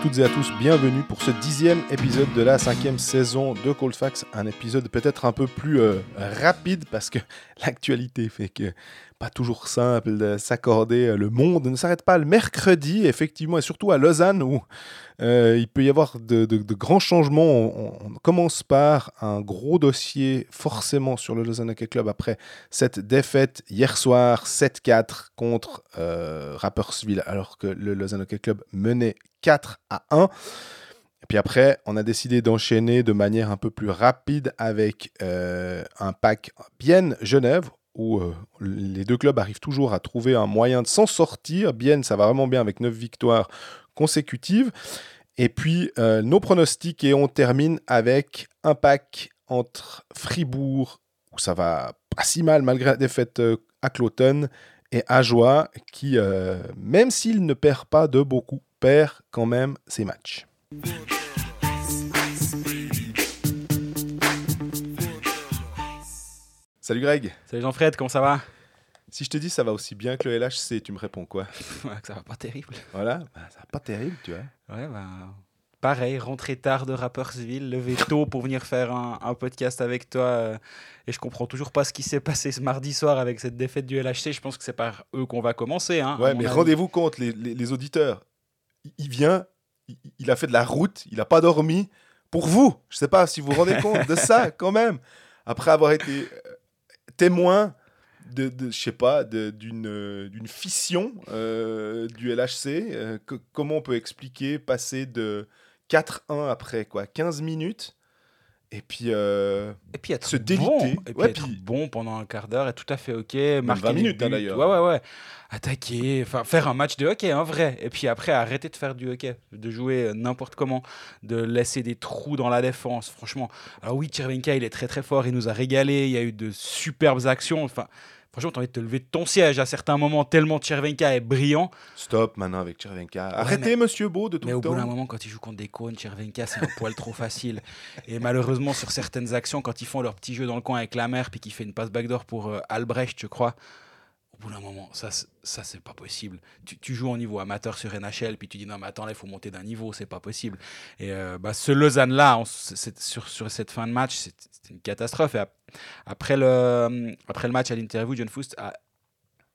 Toutes et à tous, bienvenue pour ce dixième épisode de la cinquième saison de Coldfax. Un épisode peut-être un peu plus euh, rapide parce que l'actualité fait que pas toujours simple de s'accorder. Le monde ne s'arrête pas le mercredi, effectivement, et surtout à Lausanne où euh, il peut y avoir de, grands changements. On, commence par un gros dossier forcément sur le Lausanne Hockey Club après cette défaite hier soir 7-4 contre euh, Rapperswil alors que le Lausanne Hockey Club menait 4 à 1. Et puis après, on a décidé d'enchaîner de manière un peu plus rapide avec euh, un pack Bienne Genève où euh, les deux clubs arrivent toujours à trouver un moyen de s'en sortir. Bienne, ça va vraiment bien avec 9 victoires consécutives. Et puis euh, nos pronostics et on termine avec un pack entre Fribourg, où ça va pas si mal malgré la défaite à Cloton, et Ajoie, qui, même s'il ne perd pas de beaucoup, perd quand même ses matchs. Salut Greg. Salut Jean-Fred, comment ça va? Si je te dis ça va aussi bien que le LHC, tu me réponds quoi? Ça va pas terrible. Voilà, bah, ça va pas terrible, tu vois. Ouais, bah, pareil, rentrer tard de Rappersville, lever tôt pour venir faire un, podcast avec toi. Euh, et je comprends toujours pas ce qui s'est passé ce mardi soir avec cette défaite du LHC. Je pense que c'est par eux qu'on va commencer. Hein, ouais, mais rendez-vous compte, les auditeurs il vient, il a fait de la route, il n'a pas dormi. Pour vous, je ne sais pas si vous vous rendez compte de ça quand même. Après avoir été euh, témoin de, de je sais pas, d'une d'une fission euh, du LHC, euh, comment on peut expliquer passer de 4-1 après quoi? 15 minutes et puis, euh, et puis être se déliter. Bon. Et puis être bon pendant un quart d'heure est tout à fait ok. Marquer 20 minutes hein, d'ailleurs. Ouais, ouais, ouais. Attaquer, enfin faire un match de hockey, un vrai. Et puis après, arrêter de faire du hockey, de jouer euh, n'importe comment, de laisser des trous dans la défense, franchement. Alors oui, Tchervenka, il est très très fort, il nous a régalé, il y a eu de superbes actions. Enfin, Franchement, t'as envie de te lever de ton siège à certains moments, tellement Tchervenka est brillant. Stop maintenant avec Tchervenka. Arrêtez, monsieur Beau, de tout Mais au bout d'un moment, quand il joue contre des cônes, Tchervenka, c'est un poil trop facile. Et malheureusement, sur certaines actions, quand ils font leur petit jeu dans le coin avec la mère, puis qu'il fait une passe backdoor pour euh, Albrecht, je crois, bout d'un moment, ça, ça c'est pas possible. Tu, joues en niveau amateur sur NHL, puis tu dis non, mais attends, là, il faut monter d'un niveau, c'est pas possible. Et euh, bah, ce Lausanne-là, sur, sur cette fin de match, c'est une catastrophe. Et après le, après le match à l'interview, John Foust a,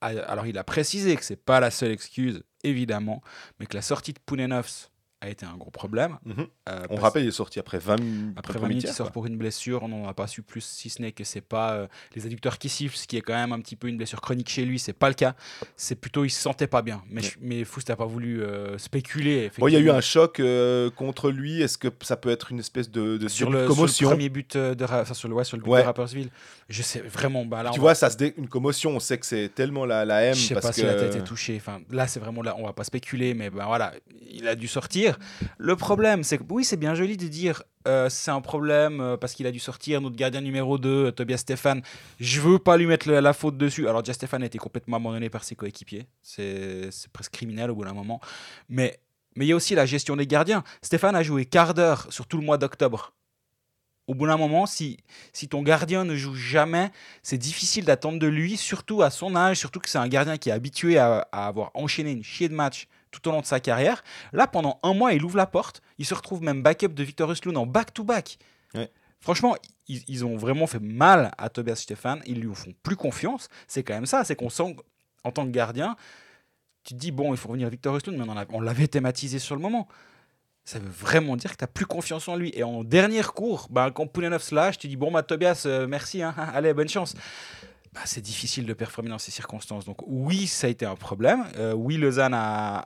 alors il a précisé que c'est pas la seule excuse, évidemment, mais que la sortie de Pounenovs a été un gros problème. Mhm. Euh, on rappelle, il est sorti après 20 minutes. Après 20 minutes, il sort pour une blessure. On n'en a pas su plus, si ce n'est que c'est pas euh, les adducteurs qui sifflent, ce qui est quand même un petit peu une blessure chronique chez lui. C'est pas le cas. C'est plutôt il se sentait pas bien. Mais, mais Foust n'a pas voulu euh, spéculer. il y a eu un choc contre lui. Est-ce que ça peut être une espèce de, de sur, le, commotion? sur le premier but de sur le sur le but de Rappersville Je sais vraiment. Bah, tu vois, ça se une commotion. On sait que c'est tellement la, la M. Je sais pas si la tête est touchée. Enfin, là, c'est vraiment là. On va pas spéculer, mais ben voilà, il a dû sortir. Le problème, c'est que oui, c'est bien joli de dire euh, c'est un problème euh, parce qu'il a dû sortir notre gardien numéro 2, euh, Tobias Stéphane. Je veux pas lui mettre la, faute dessus. Alors, Tobias Stéphane a été complètement abandonné par ses coéquipiers. C'est presque criminel au bout d'un moment. Mais mais il y a aussi la gestion des gardiens. Stéphane a joué quart d'heure sur tout le mois d'octobre. Au bout d'un moment, si, si ton gardien ne joue jamais, c'est difficile d'attendre de lui, surtout à son âge, surtout que c'est un gardien qui est habitué à, à avoir enchaîné une chier de matchs tout au long de sa carrière. Là, pendant un mois, il ouvre la porte. Il se retrouve même backup de Victor Ruslund en back-to-back. Franchement, ils, ont vraiment fait mal à Tobias Stefan. Ils lui font plus confiance. C'est quand même ça. C'est qu'on sent, en tant que gardien, tu te dis, bon, il faut revenir Victor Ruslund, mais on, l'avait thématisé sur le moment. Ça veut vraiment dire que tu n'as plus confiance en lui. Et en dernière cours, bah, quand Poulenov se lâche, tu dis, bon, bah, Tobias, euh, merci, hein, allez, bonne chance. Bah, c'est difficile de performer dans ces circonstances. Donc oui, ça a été un problème. Euh, oui, Lausanne a,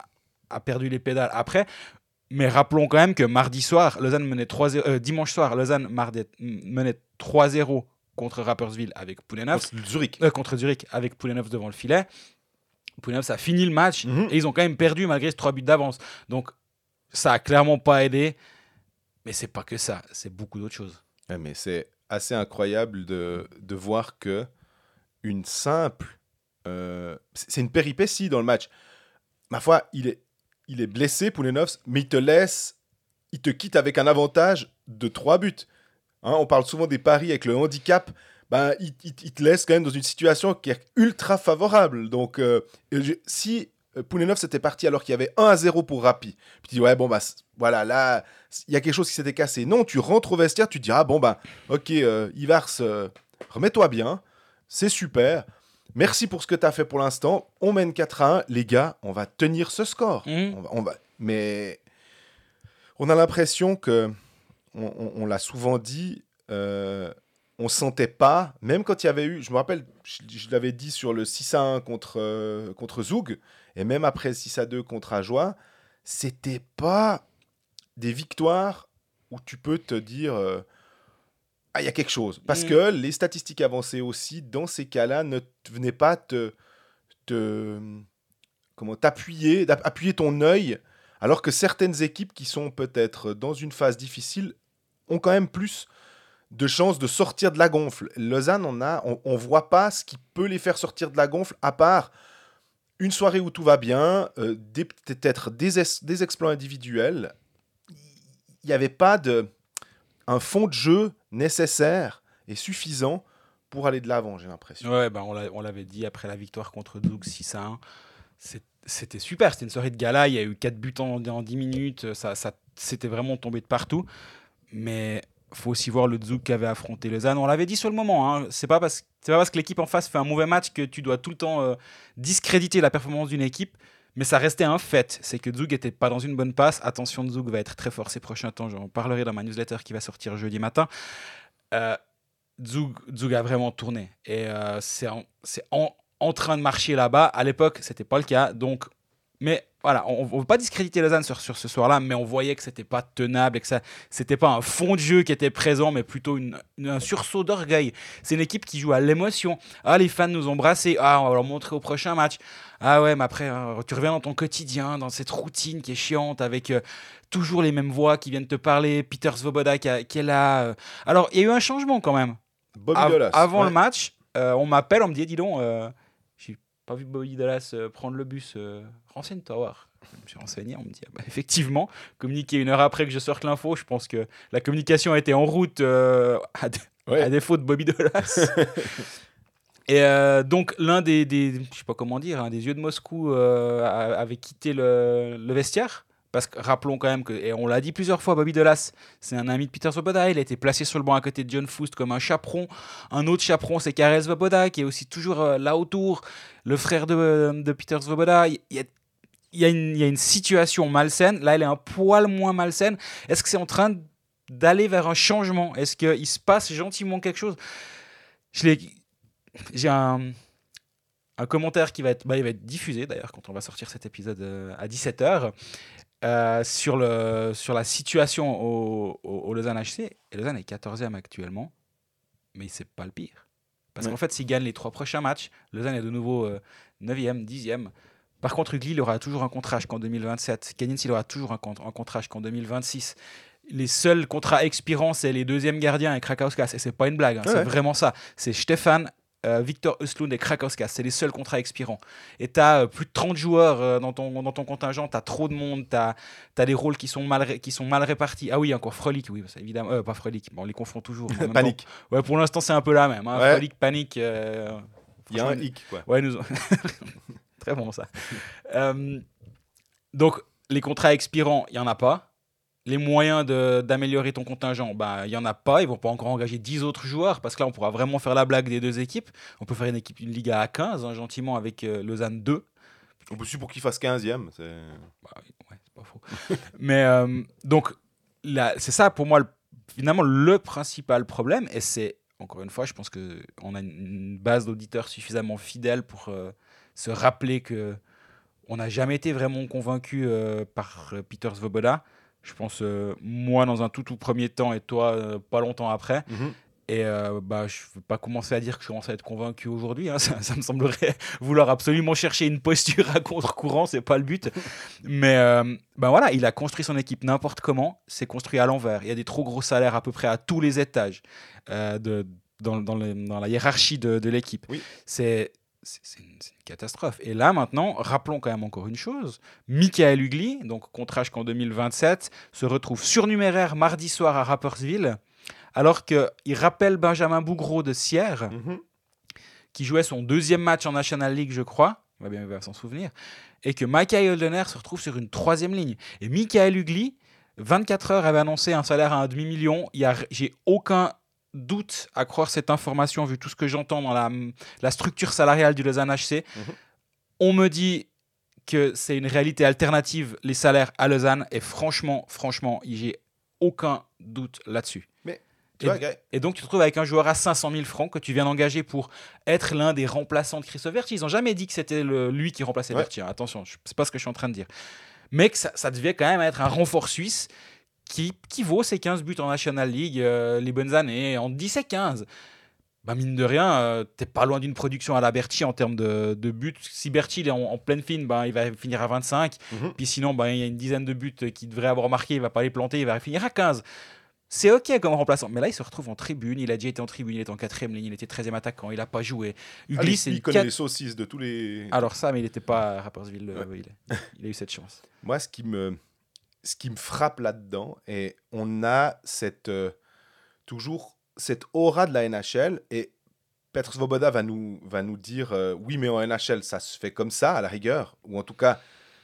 a perdu les pédales après. Mais rappelons quand même que mardi soir, Lausanne menait 3 euh, dimanche soir, Lausanne menait 3-0 contre Rappersville avec Poulenov. Contre Zurich. Euh, contre Zurich avec Poulenov devant le filet. Poulenov, ça a fini le match mhm. et ils ont quand même perdu malgré ces 3 buts d'avance. Donc ça a clairement pas aidé. Mais c'est pas que ça, c'est beaucoup d'autres choses. mais c'est assez incroyable de, de, voir que une simple. Euh, c'est une péripétie dans le match. Ma foi, il est, il est blessé, Poulenovs, mais il te laisse, il te quitte avec un avantage de 3 buts. Hein, on parle souvent des paris avec le handicap. Ben, il, te laisse quand même dans une situation qui est ultra favorable. Donc, euh, si euh, Poulenov s'était parti alors qu'il y avait 1 à 0 pour Rapi. Puis tu dis, ouais, bon, bah voilà, là, il y a quelque chose qui s'était cassé. Non, tu rentres au vestiaire, tu te dis, ah bon, bah, ok, euh, Ivars, euh, remets-toi bien, c'est super. Merci pour ce que tu as fait pour l'instant. On mène 4 à 1. Les gars, on va tenir ce score. Mhm. On va, on va- Mais on a l'impression que, on, on- on l'a souvent dit, euh, on sentait pas, même quand il y avait eu, je me rappelle, je, je l'avais dit sur le 6 à 1 contre, euh, contre Zoug, et même après le 6 à 2 contre Ajoie, c'était pas des victoires où tu peux te dire euh, ah il y a quelque chose parce Mm. que les statistiques avancées aussi dans ces cas-là ne venaient pas te, te comment t'appuyer appuyer ton œil alors que certaines équipes qui sont peut-être dans une phase difficile ont quand même plus de chances de sortir de la gonfle. Lausanne, on a, on, on voit pas ce qui peut les faire sortir de la gonfle à part une soirée où tout va bien, euh, peut-être des, es- des exploits individuels. Il n'y avait pas de un fond de jeu nécessaire et suffisant pour aller de l'avant, j'ai l'impression. Ouais, bah, on l'a- on l'avait dit après la victoire contre Zoug 6 à 1. C'est- C'était super, c'était une soirée de gala, il y a eu 4 buts en, en 10 minutes, ça, c'était vraiment tombé de partout. Mais faut aussi voir le Zouk qui avait affronté Lausanne. On l'avait dit sur le moment, hein, c'est pas parce, c'est pas parce que l'équipe en face fait un mauvais match que tu dois tout le temps euh, discréditer la performance d'une équipe. Mais ça restait un fait, c'est que Zug était pas dans une bonne passe. Attention, Zug va être très fort ces prochains temps. J'en parlerai dans ma newsletter qui va sortir jeudi matin. Euh, a vraiment tourné et euh, c'est en, c'est en, en train de marcher là-bas. À l'époque, c'était pas le cas. Donc, mais voilà, on ne veut pas discréditer Lausanne sur, sur ce soir-là, mais on voyait que c'était pas tenable et que ça, c'était pas un fond de jeu qui était présent, mais plutôt une, une- un sursaut d'orgueil. C'est une équipe qui joue à l'émotion. Ah, les fans nous ont brassés. Ah, on va leur montrer au prochain match. Ah ouais, mais après, euh, tu reviens dans ton quotidien, dans cette routine qui est chiante, avec euh, toujours les mêmes voix qui viennent te parler. Peter Svoboda qui, a- qui est là. euh. Alors, il y a eu un changement quand même. Bobby Av- Dolas. avant ouais. le match, euh, on m'appelle, on me dit, dis donc, euh, vu Bobby Dallas euh, prendre le bus. Euh, Renseigne-toi, voir. Je me suis renseigné, on me dit, ah bah, effectivement, communiqué une heure après que je sorte l'info, je pense que la communication a été en route euh, à, dé- Ouais. à défaut de Bobby Dolas. Et euh, donc, l'un des, des, je sais pas comment dire, hein, des yeux de Moscou euh, avait quitté le, le vestiaire. Parce que rappelons quand même que, et on l'a dit plusieurs fois, Bobby Delas, c'est un ami de Peter Svoboda. Il a été placé sur le banc à côté de John Foust comme un chaperon. Un autre chaperon, c'est Karel Svoboda, qui est aussi toujours euh, là autour, le frère de, de Peter Svoboda. Il y a, une, y a situation malsaine. Là, elle est un poil moins malsaine. Est-ce que c'est en train d'aller vers un changement? Est-ce qu'il se passe gentiment quelque chose? J'ai un, un commentaire qui va être, bah, il va être diffusé d'ailleurs quand on va sortir cet épisode euh, à 17h. Euh, sur, le, sur la situation au, au, au Lausanne HC. Et Lausanne est 14e actuellement, mais c'est pas le pire. Parce Ouais. qu'en fait, s'il gagne les trois prochains matchs, Lausanne est de nouveau euh, 9e, 10e. Par contre, Ugly, il aura toujours un contrat jusqu'en 2027. Cannins, il aura toujours un, un contrat jusqu'en 2026. Les seuls contrats expirants, c'est les deuxièmes gardiens et Krakauskas. Et c'est pas une blague, hein, Ouais, c'est vraiment ça. C'est Stéphane, euh, Victor Östlund et Krakauskas. C'est les seuls contrats expirants. Et tu as plus de 30 joueurs euh, dans, ton, dans ton contingent, tu as trop de monde, tu as, des rôles qui sont, mal qui sont mal répartis. Ah oui, encore Frolic, oui, ça, évidemment. Euh, pas Frolic, bon, on les confond toujours. même temps- Panique. Ouais, pour l'instant, c'est un peu la même. Hein. Ouais. Frolic, Panique. euh, Il y a un hic, quoi. Ouais, nous. Très bon ça. Euh, donc, les contrats expirants, il n'y en a pas. Les moyens d'améliorer ton contingent, ben, il n'y en a pas. Ils vont pas encore engager 10 autres joueurs parce que là, on pourra vraiment faire la blague des deux équipes. On peut faire une équipe, une Liga à 15, hein, gentiment, avec euh, Lausanne 2. On peut pour qu'il fasse 15e. c'est- Bah ouais, pas faux. Mais euh, donc, c'est ça pour moi, le- finalement, le principal problème. Et c'est, encore une fois, je pense qu'on a une- base d'auditeurs suffisamment fidèle pour euh, se rappeler que on n'a jamais été vraiment convaincu par Peter Svoboda. Je pense, euh, moi, dans un tout, tout premier temps, et toi, euh, pas longtemps après. Mhm. Et euh, bah, je ne veux pas commencer à dire que je commence à être convaincu aujourd'hui. hein. Ça, ça me semblerait vouloir absolument chercher une posture à contre-courant, c'est pas le but. Mais ben voilà, il a construit son équipe n'importe comment, c'est construit à l'envers. Il y a des trop gros salaires à peu près à tous les étages de, dans, dans le- dans la hiérarchie de, de l'équipe. Oui. C'est c'est une, catastrophe. Et là, maintenant, rappelons quand même encore une chose. Michael Hugli, donc contrat jusqu'en 2027, se retrouve surnuméraire mardi soir à Rapperswil, alors qu'il rappelle Benjamin Bougreau de Sierre, Mhm. qui jouait son deuxième match en National League, je crois. on va bien, s'en souvenir, et que Michael Holdener se retrouve sur une troisième ligne. Et Michael Ugly, 24 heures, avait annoncé un salaire à un demi-million. J'ai aucun doute à croire cette information, vu tout ce que j'entends dans la, la, structure salariale du Lausanne HC. Mhm. On me dit que c'est une réalité alternative, les salaires à Lausanne, et franchement, franchement, j'ai aucun doute là-dessus. Mais et, donc, tu te retrouves avec un joueur à 500 000 francs que tu viens d'engager pour être l'un des remplaçants de Christophe Verti. Ils n'ont jamais dit que c'était lui qui remplaçait ouais. Verti. Hein. Attention, c'est pas ce que je suis en train de dire. Mais que ça, devait quand même être un renfort suisse qui, qui vaut ses 15 buts en National League euh, les bonnes années, en 10 et 15. Bah mine de rien, euh, t'es pas loin d'une production à la Berti en termes de, de buts. Si Berti est en, pleine fine, bah, il va finir à 25. Mhm. Puis sinon, bah, il y a une dizaine de buts qu'il devrait avoir marqué, il va pas les planter, il va finir à 15. C'est ok comme remplaçant. Mais là, il se retrouve en tribune. Il a déjà été en tribune, il est en quatrième ligne, il était 13e attaquant, il n'a pas joué. Ugly, il, connaît les saucisses de tous les. Alors ça, mais il n'était pas à Rappersville. Euh, il, a, eu cette chance. Moi, ce qui me, ce qui me frappe là-dedans, et on a cette, euh, toujours cette aura de la NHL, et Petr Svoboda va nous, va nous dire euh, oui, mais en NHL, ça se fait comme ça, à la rigueur, ou en tout cas,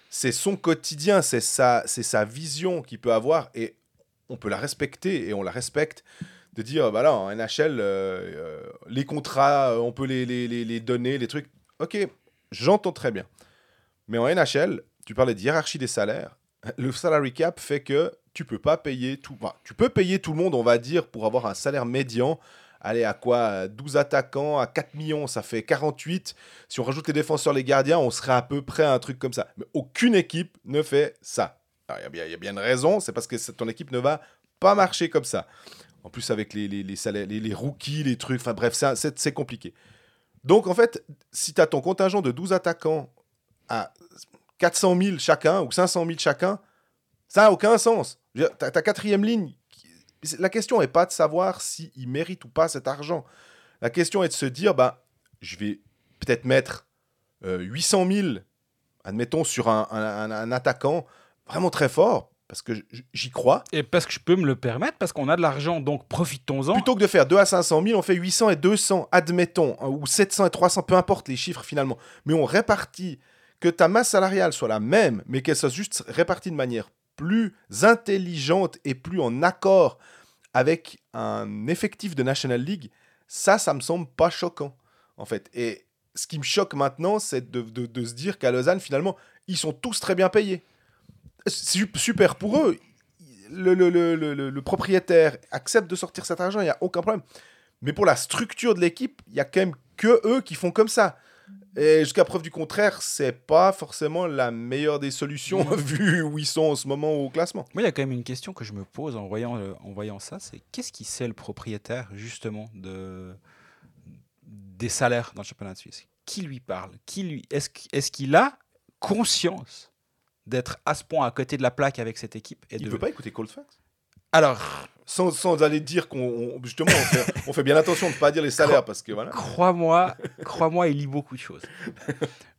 c'est son quotidien, c'est sa, sa vision qu'il peut avoir, et on peut la respecter et on la respecte. De dire, bah là, en NHL, euh, les contrats, on peut les, les, donner, les trucs. Ok, j'entends très bien. Mais en NHL, tu parlais de hiérarchie des salaires. Le salary cap fait que tu peux pas payer tout. tu peux payer tout le monde, on va dire, pour avoir un salaire médian. Allez, à quoi 12 attaquants, à 4 millions, ça fait 48. Si on rajoute les défenseurs, les gardiens, on serait à peu près à un truc comme ça. Mais aucune équipe ne fait ça. Il y, a bien une raison, c'est parce que ton équipe ne va pas marcher comme ça. En plus, avec les, les, les, rookies, les trucs, enfin bref, c'est compliqué. Donc, en fait, si tu as ton contingent de 12 attaquants à 400 000 chacun ou 500 000 chacun, ça n'a aucun sens. Ta, ta quatrième ligne, la question n'est pas de savoir s'il si mérite ou pas cet argent. La question est de se dire, bah, je vais peut-être mettre 800 000, admettons, sur un, un, un attaquant vraiment très fort parce que j'y crois. Et parce que je peux me le permettre, parce qu'on a de l'argent, donc profitons-en. Plutôt que de faire 2 à 500 000, on fait 800 et 200, admettons, hein, ou 700 et 300, peu importe les chiffres finalement. Mais on répartit, que ta masse salariale soit la même, mais qu'elle soit juste répartie de manière plus intelligente et plus en accord avec un effectif de National League, ça, ça me semble pas choquant, en fait. Et ce qui me choque maintenant, c'est de, se dire qu'à Lausanne, finalement, ils sont tous très bien payés super pour eux. Le, propriétaire accepte de sortir cet argent, il n'y a aucun problème. Mais pour la structure de l'équipe, il y a quand même que eux qui font comme ça. Et jusqu'à preuve du contraire, c'est pas forcément la meilleure des solutions vu où ils sont en ce moment au classement. Moi, il y a quand même une question que je me pose en voyant, euh, en voyant ça, c'est qu'est-ce qui sait le propriétaire justement de des salaires dans le championnat de Suisse? Qui lui parle? Qui lui Est-ce qu'il a conscience d'être à ce point à côté de la plaque avec cette équipe. Et il ne peut pas écouter Cold Alors. Sans, sans, aller dire qu'on. Justement, on fait, bien attention de ne pas dire les salaires parce que voilà. Crois-moi, crois-moi, il lit beaucoup de choses.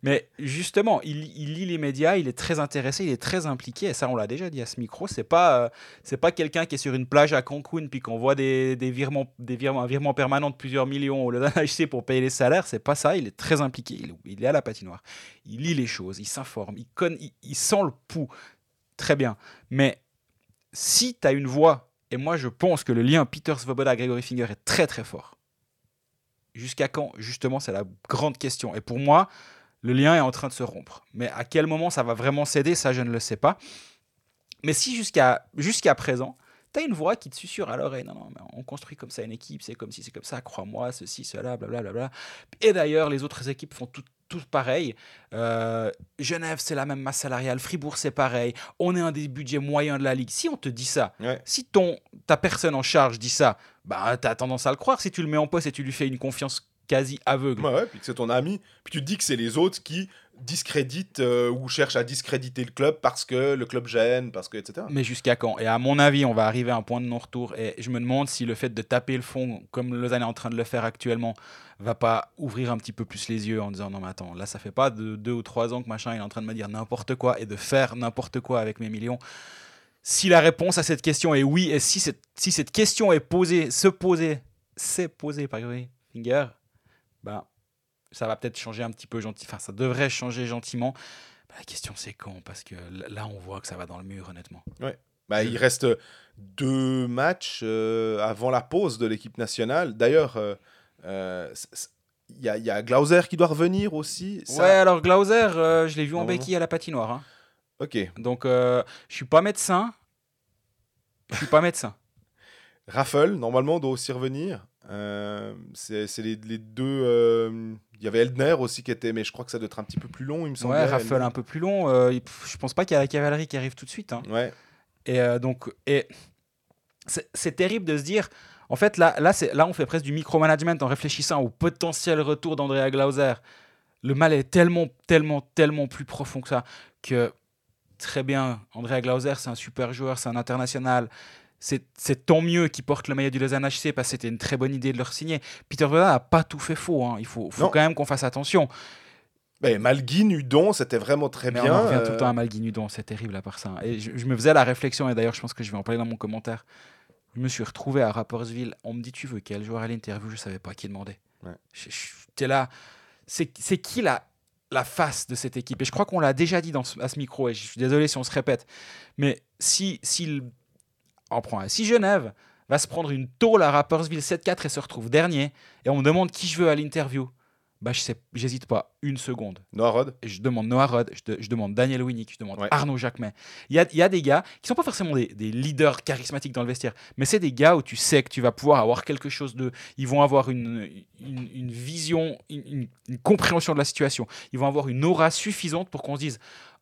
Mais justement, il, lit les médias, il est très intéressé, il est très impliqué. Et ça, on l'a déjà dit à ce micro. C'est pas, euh, c'est pas quelqu'un qui est sur une plage à Cancun puis qu'on voit des, des, virements, des virements, un virement permanent de plusieurs millions au HC pour payer les salaires. C'est pas ça. Il est très impliqué. Il, il, est à la patinoire. Il lit les choses, il s'informe, il, il, il sent le pouls. Très bien. Mais si tu as une voix et moi, je pense que le lien Peter Svoboda-Gregory Finger est très très fort. Jusqu'à quand? Justement, c'est la grande question. Et pour moi, le lien est en train de se rompre. Mais à quel moment ça va vraiment céder, ça, je ne le sais pas. Mais si jusqu'à jusqu'à présent, tu as une voix qui te susurre à l'oreille, non, non, on construit comme ça une équipe, c'est comme si c'est comme ça, crois-moi, ceci, cela, blablabla. Et d'ailleurs, les autres équipes font tout, tout pareil. Euh, Genève, c'est la même masse salariale. Fribourg, c'est pareil. On est un des budgets moyens de la Ligue. Si on te dit ça, si ton, ta personne en charge dit ça, bah, tu as tendance à le croire si tu le mets en poste et tu lui fais une confiance quasi aveugle. Ouais, puis que c'est ton ami. Puis tu te dis que c'est les autres qui discréditent euh, ou cherchent à discréditer le club parce que le club gêne, parce que etc. Mais jusqu'à quand? Et à mon avis, on va arriver à un point de non-retour. Et je me demande si le fait de taper le fond, comme Lausanne est en train de le faire actuellement, va pas ouvrir un petit peu plus les yeux en disant non mais attends, là ça fait pas de deux ou trois ans que machin est en train de me dire n'importe quoi et de faire n'importe quoi avec mes millions. Si la réponse à cette question est oui, et si cette, si cette question est posée, se poser, c'est posée par Finger, bah ça va peut-être changer un petit peu gentil. Enfin, ça devrait changer gentiment. Bah, la question, c'est quand? Parce que là, on voit que ça va dans le mur, honnêtement. Ouais. Bah, il reste deux matchs euh, avant la pause de l'équipe nationale. D'ailleurs, euh, euh, il y, a, y, a Glauser qui doit revenir aussi. Ça... Ouais, alors Glauser, je l'ai vu en béquille à la patinoire. Hein. Ok. Donc, je suis pas médecin. Je suis pas médecin. Raffle, normalement, doit aussi revenir. C'est les, les, deux. Il y avait Eldner aussi qui était, mais je crois que ça doit être un petit peu plus long, il me semble. Ouais, Raffle un peu plus long. je pense pas qu'il y a la cavalerie qui arrive tout de suite. Hein. Ouais. Et donc, et c'est terrible de se dire. En fait, là, là, là, on fait presque du micromanagement en réfléchissant au potentiel retour d'Andrea Glauser. Le mal est tellement, tellement, tellement plus profond que ça que très bien, Andrea Glauser, c'est un super joueur, c'est un international. C'est tant mieux qu'il porte le maillot du Lausanne HC parce que c'était une très bonne idée de le signer. Peter Voda n'a pas tout fait faux. Hein. Il faut, faut quand même qu'on fasse attention. Mais Malguin, Udon, c'était vraiment très bien. On revient tout le temps à Malguin, Udon, c'est terrible à part ça. Et je, me faisais la réflexion, et d'ailleurs, je pense que je vais en parler dans mon commentaire. Je me suis retrouvé à Rappersville. On me dit, tu veux quel joueur à l'interview? Je ne savais pas qui demander. Ouais. J'étais là. C'est qui la, la face de cette équipe? Et je crois qu'on l'a déjà dit dans à ce micro, et je suis désolé si on se répète. Mais si, si, on prend, si Genève va se prendre une tôle à Rappersville 7-4 et se retrouve dernier, et on me demande qui je veux à l'interview, bah, je sais, j'hésite pas une seconde. Noah Rod Je demande Noah Rod, je, demande Daniel Winnick, je demande Arnaud Jacquemin. Il y a, y a, des gars qui sont pas forcément des, des, leaders charismatiques dans le vestiaire, mais c'est des gars où tu sais que tu vas pouvoir avoir quelque chose de. Ils vont avoir une, une, une vision, une, une, compréhension de la situation. Ils vont avoir une aura suffisante pour qu'on se dise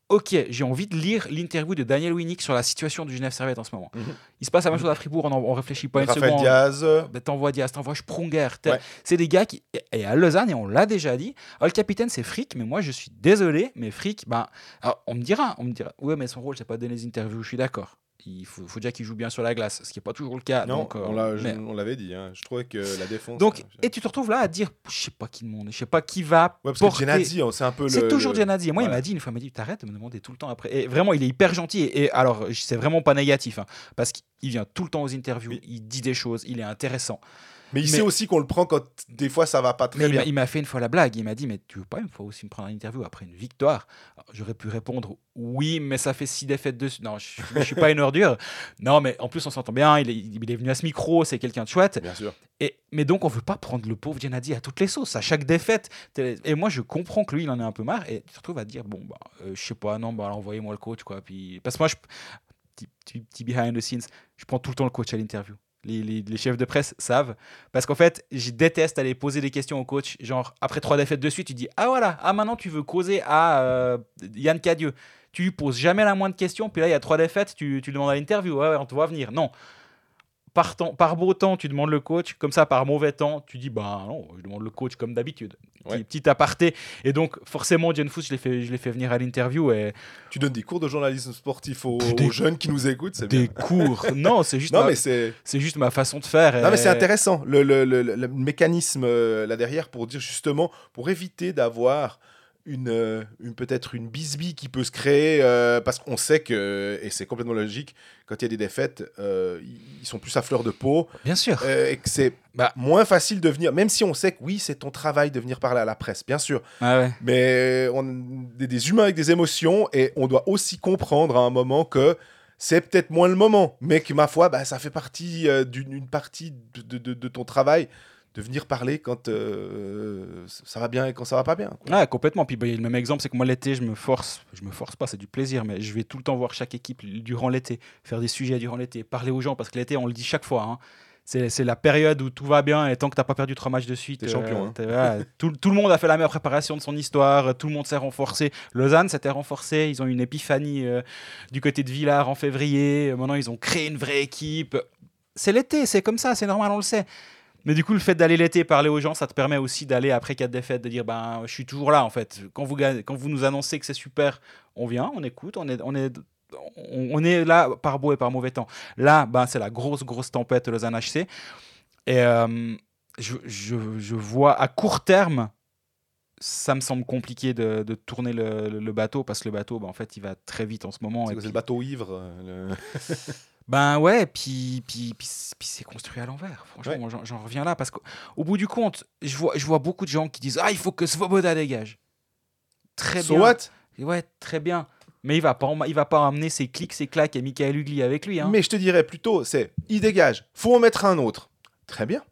Ok, j'ai envie de lire l'interview de Daniel Winnick sur la situation du Genève Servette en ce moment. Mhm. Il se passe la même chose à Fribourg, on, ne réfléchit pas une seconde. Diaz. Ben, t'envoies Diaz, t'envoies Sprunger. C'est des gars qui. Et à Lausanne, et on l'a déjà dit, oh, le capitaine c'est Frick, mais moi je suis désolé, mais Frick, ben, alors, on me dira, on me dira, ouais, mais son rôle c'est pas de donner des interviews, je suis d'accord il faut, faut déjà qu'il joue bien sur la glace, ce qui n'est pas toujours le cas. Non, donc, euh, on l'avait dit. Hein. Je trouvais que la défense. Donc, et tu te retrouves là à dire, je sais pas qui demande, je sais pas qui va. Ouais, parce porter... que c'est un peu le. C'est toujours le... Moi, il m'a dit une fois, il m'a dit, t'arrêtes de me demander tout le temps après. Et vraiment, il est hyper gentil. Et, alors, c'est vraiment pas négatif, hein, parce qu'il vient tout le temps aux interviews, il dit des choses, il est intéressant. Mais il sait aussi qu'on le prend quand des fois ça va pas très bien. Il m'a fait une fois la blague. Il m'a dit Mais tu veux pas une fois aussi me prendre une interview après une victoire? J'aurais pu répondre Oui, mais ça fait six défaites dessus. Non, je, ne suis pas une ordure. Non, mais en plus, on s'entend bien. Il est, il est, venu à ce micro. C'est quelqu'un de chouette. Bien sûr. Et, mais donc, on veut pas prendre le pauvre Gennady à toutes les sauces, à chaque défaite. Et moi, je comprends que lui, il en est un peu marre. Et surtout, va dire Bon, bah, euh, je sais pas, non, bah, envoyez-moi le coach. Quoi. Puis... Parce que moi, je, petit, petit behind the scenes, je prends tout le temps le coach à l'interview les, chefs de presse savent. Parce qu'en fait, je déteste aller poser des questions au coach. Genre, après trois défaites de suite, tu dis Ah voilà, ah maintenant tu veux causer à euh, Yann Cadieux. Tu lui poses jamais la moindre question. Puis là, il y a trois défaites, tu, tu demandes à l'interview. Ouais, on te voit venir. Non par, temps, par beau temps, tu demandes le coach. Comme ça, par mauvais temps, tu dis bah non, je demande le coach comme d'habitude. Petit, aparté. Et donc, forcément, John Fuss, je l'ai fait, je fait venir à l'interview. Et... Tu donnes des cours de journalisme sportif aux, jeunes qui nous écoutent, c'est bien. Des cours Non, c'est juste, ma... c'est... juste ma façon de faire. Non, mais c'est intéressant. Le, le, le, mécanisme euh, là derrière pour dire justement, pour éviter d'avoir une, euh, une peut-être une bisbille qui peut se créer euh, parce qu'on sait que et c'est complètement logique quand il y a des défaites euh, ils sont plus à fleur de peau. Bien sûr. Et que c'est bah, moins facile de venir même si on sait que oui c'est ton travail de venir parler à la presse bien sûr. Ah mais on est des humains avec des émotions et on doit aussi comprendre à un moment que c'est peut-être moins le moment mais que ma foi bah, ça fait partie d'une partie de, de, de ton travail de venir parler quand euh, ça va bien et quand ça va pas bien. Quoi. complètement. Puis bah, le même exemple, c'est que moi l'été, je me force, je me force pas, c'est du plaisir, mais je vais tout le temps voir chaque équipe durant l'été, faire des sujets durant l'été, parler aux gens, parce que l'été, on le dit chaque fois. Hein, c'est la période où tout va bien et tant que tu n'as pas perdu trois matchs de suite, es champion. Euh, hein. tout, tout, le monde a fait la meilleure préparation de son histoire, tout le monde s'est renforcé. Lausanne s'était renforcé, ils ont eu une épiphanie euh, du côté de Villars en février. Maintenant, ils ont créé une vraie équipe. C'est l'été, c'est comme ça, c'est normal, on le sait. Mais du coup, le fait d'aller l'été parler aux gens, ça te permet aussi d'aller après quatre défaites, de dire ben, je suis toujours là en fait. Quand vous, quand vous nous annoncez que c'est super, on vient, on écoute, on est, on est, on est là par beau et par mauvais temps. Là, ben, c'est la grosse, grosse tempête Lausanne HC. Et euh, je, je, je, vois à court terme, ça me semble compliqué de, de tourner le, le, bateau parce que le bateau, ben, en fait, il va très vite en ce moment. C'est le bateau ivre. Le... Ben ouais, puis, puis, puis, puis c'est construit à l'envers. Franchement, Ouais. j'en- reviens là parce qu'au bout du compte, je vois, je vois beaucoup de gens qui disent Ah, il faut que Svoboda dégage. Très So bien. what? Ouais, très bien. Mais il va pas, il va pas emmener ses clics, ses claques et Michael Ugly avec lui. Hein. Mais je te dirais plutôt, c'est il dégage, faut en mettre un autre. Très bien.